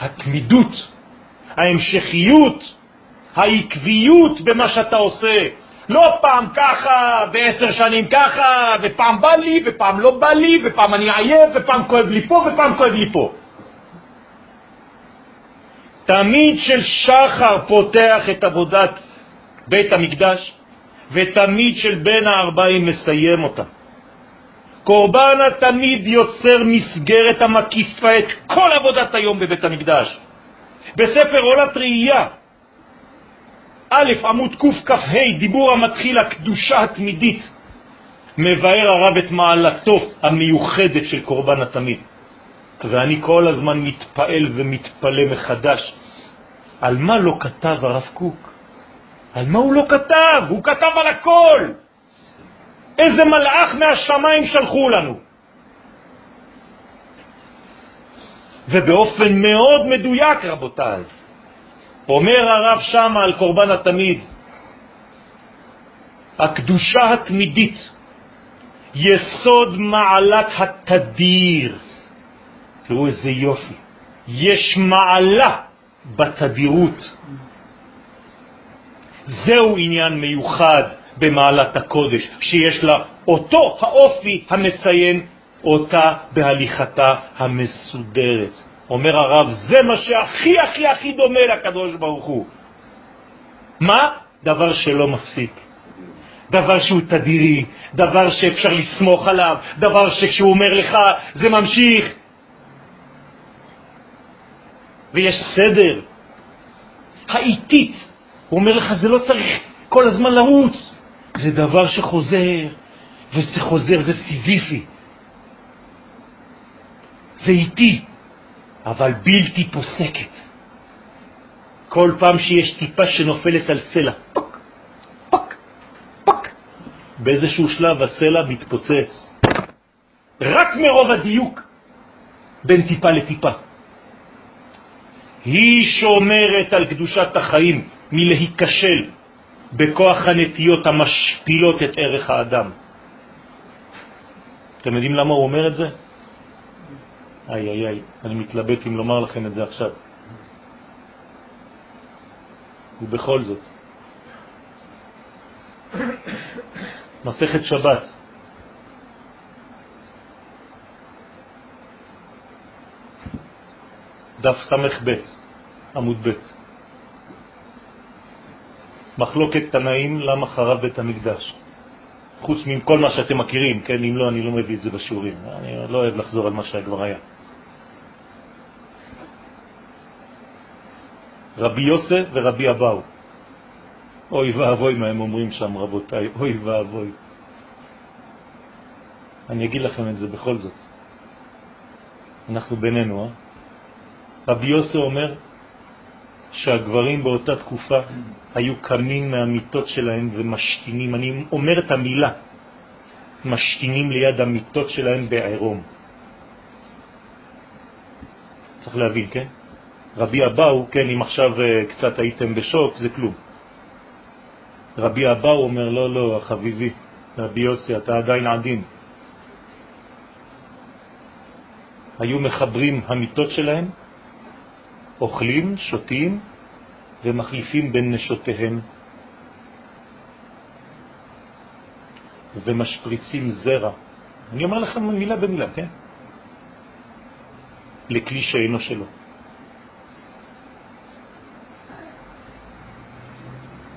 S1: התמידות, ההמשכיות, העקביות במה שאתה עושה. לא פעם ככה, בעשר שנים ככה, ופעם בא לי, ופעם לא בא לי, ופעם אני עייף, ופעם כואב לי פה, ופעם כואב לי פה. תמיד של שחר פותח את עבודת בית המקדש, ותמיד של בין הארבעים מסיים אותה. קורבן התמיד יוצר מסגרת המקיפה את כל עבודת היום בבית המקדש. בספר עולת ראייה א', עמוד קכ"ה, דיבור המתחיל הקדושה התמידית, מבאר הרב את מעלתו המיוחדת של קורבן התמיד. ואני כל הזמן מתפעל ומתפלא מחדש. על מה לא כתב הרב קוק? על מה הוא לא כתב? הוא כתב על הכל! איזה מלאך מהשמיים שלחו לנו. ובאופן מאוד מדויק, רבותיי. אומר הרב שמה על קורבן התמיד, הקדושה התמידית, יסוד מעלת התדיר. תראו איזה יופי. יש מעלה בתדירות. זהו עניין מיוחד במעלת הקודש, שיש לה אותו האופי המציין אותה בהליכתה המסודרת. אומר הרב, זה מה שהכי הכי הכי דומה לקדוש ברוך הוא. מה? דבר שלא מפסיק. דבר שהוא תדירי, דבר שאפשר לסמוך עליו, דבר שכשהוא אומר לך זה ממשיך. ויש סדר. האיטית, הוא אומר לך זה לא צריך כל הזמן לרוץ, זה דבר שחוזר, וזה חוזר, זה סיזיפי. זה איטי, אבל בלתי פוסקת. כל פעם שיש טיפה שנופלת על סלע, פק, פק, פק, באיזשהו שלב הסלע מתפוצץ. רק מרוב הדיוק בין טיפה לטיפה. היא שומרת על קדושת החיים מלהיכשל בכוח הנטיות המשפילות את ערך האדם. אתם יודעים למה הוא אומר את זה? איי איי איי, אני מתלבט אם לומר לכם את זה עכשיו. ובכל זאת, מסכת שבת, דף ס"ב, עמוד ב', מחלוקת תנאים למה חרב בית המקדש. חוץ מכל מה שאתם מכירים, כן? אם לא, אני לא מביא את זה בשיעורים. אני לא אוהב לחזור על מה שכבר היה. רבי יוסף ורבי אבאו. אוי ואבוי מה הם אומרים שם, רבותיי, אוי ואבוי. אני אגיד לכם את זה בכל זאת. אנחנו בינינו, אה? רבי יוסף אומר שהגברים באותה תקופה היו קמים מהמיטות שלהם ומשתינים, אני אומר את המילה, משתינים ליד המיטות שלהם בעירום. צריך להבין, כן? רבי אבאו, כן, אם עכשיו אה, קצת הייתם בשוק, זה כלום. רבי אבאו אומר, לא, לא, חביבי, רבי יוסי, אתה עדיין עדין. היו מחברים המיטות שלהם, אוכלים, שותים ומחליפים בין נשותיהם ומשפריצים זרע. אני אומר לכם מילה במילה, כן? לכלי שאינו שלו.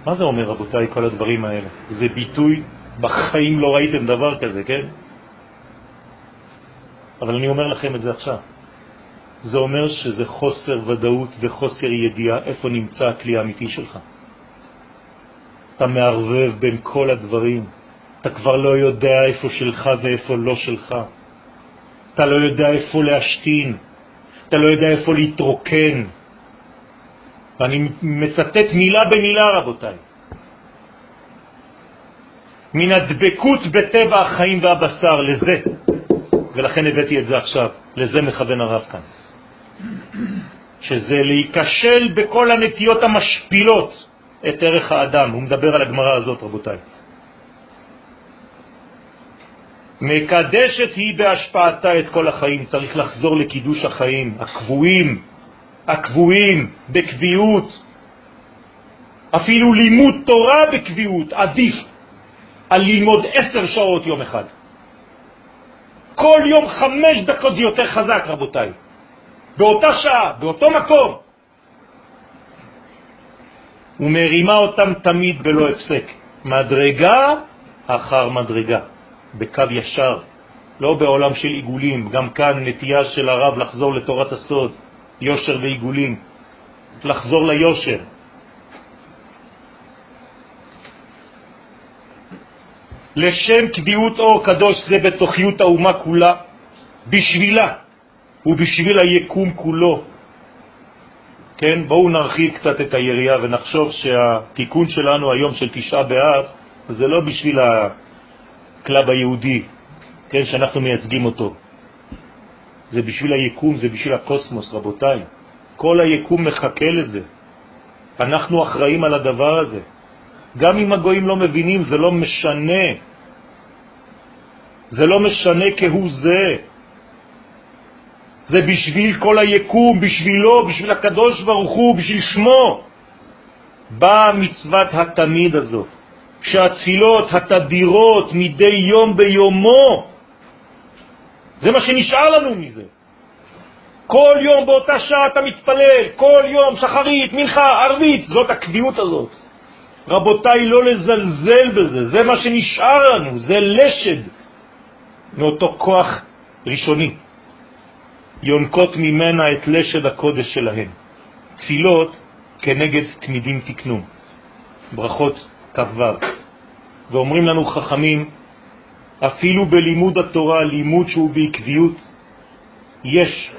S1: מה זה אומר, רבותיי, כל הדברים האלה? זה ביטוי, בחיים לא ראיתם דבר כזה, כן? אבל אני אומר לכם את זה עכשיו. זה אומר שזה חוסר ודאות וחוסר ידיעה איפה נמצא הכלי האמיתי שלך. אתה מערבב בין כל הדברים, אתה כבר לא יודע איפה שלך ואיפה לא שלך. אתה לא יודע איפה להשתין, אתה לא יודע איפה להתרוקן, ואני מצטט מילה במילה, רבותיי. מן הדבקות בטבע החיים והבשר, לזה, ולכן הבאתי את זה עכשיו, לזה מכוון הרב כאן. שזה להיכשל בכל הנטיות המשפילות את ערך האדם. הוא מדבר על הגמרא הזאת, רבותיי. מקדשת היא בהשפעתה את כל החיים, צריך לחזור לקידוש החיים, הקבועים, הקבועים בקביעות, אפילו לימוד תורה בקביעות עדיף על ללמוד עשר שעות יום אחד. כל יום חמש דקות יותר חזק, רבותיי. באותה שעה, באותו מקום. ומרימה אותם תמיד בלא הפסק, מדרגה אחר מדרגה, בקו ישר, לא בעולם של עיגולים, גם כאן נטייה של הרב לחזור לתורת הסוד, יושר ועיגולים, לחזור ליושר. לשם קביעות אור קדוש זה בתוכיות האומה כולה, בשבילה ובשביל היקום כולו. כן, בואו נרחיב קצת את היריעה ונחשוב שהתיקון שלנו היום של תשעה באב זה לא בשביל הכלב היהודי, כן, שאנחנו מייצגים אותו. זה בשביל היקום, זה בשביל הקוסמוס, רבותיי. כל היקום מחכה לזה. אנחנו אחראים על הדבר הזה. גם אם הגויים לא מבינים, זה לא משנה. זה לא משנה כהוא זה. זה בשביל כל היקום, בשבילו, בשביל הקדוש ברוך הוא, בשביל שמו. באה מצוות התמיד הזאת, שהתפילות התדירות מדי יום ביומו, זה מה שנשאר לנו מזה. כל יום באותה שעה אתה מתפלל, כל יום, שחרית, מנחה, ערבית, זאת הקביעות הזאת. רבותיי, לא לזלזל בזה, זה מה שנשאר לנו, זה לשד מאותו כוח ראשוני. יונקות ממנה את לשד הקודש שלהם. תפילות כנגד תמידים תקנו. ברכות כ"ו. ואומרים לנו חכמים, אפילו בלימוד התורה, לימוד שהוא בעקביות, יש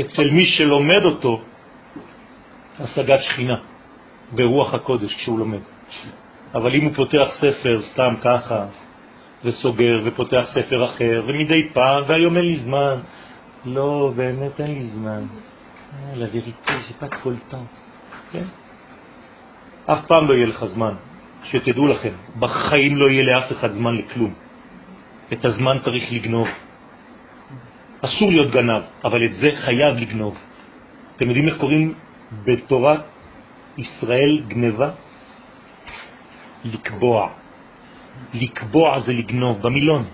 S1: אצל מי שלומד אותו השגת שכינה ברוח הקודש כשהוא לומד. אבל אם הוא פותח ספר סתם ככה, וסוגר, ופותח ספר אחר, ומדי פעם, והיום אין לי זמן, לא, באמת אין לי זמן. la vérité, j'ai pas trop le temps. כן? אף פעם לא יהיה לך זמן. שתדעו לכם, בחיים לא יהיה לאף אחד זמן לכלום. את הזמן צריך לגנוב. אסור להיות גנב, אבל את זה חייב לגנוב. אתם יודעים איך קוראים בתורה ישראל גנבה? לקבוע. לקבוע זה לגנוב, במילון.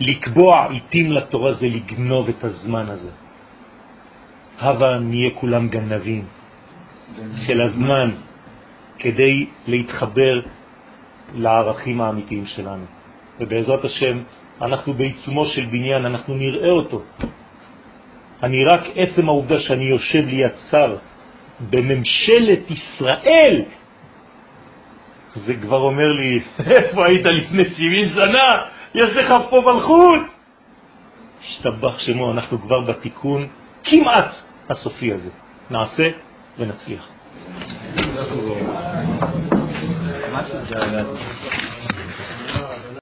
S1: לקבוע עיתים לתורה זה לגנוב את הזמן הזה. הווה נהיה כולם גנבים של הזמן כדי להתחבר לערכים האמיתיים שלנו. ובעזרת השם אנחנו בעיצומו של בניין, אנחנו נראה אותו. אני רק עצם העובדה שאני יושב ליד שר בממשלת ישראל, זה כבר אומר לי, איפה היית לפני 70 שנה? יש לך פה מלכות. השתבח שמו, אנחנו כבר בתיקון כמעט הסופי הזה. נעשה ונצליח.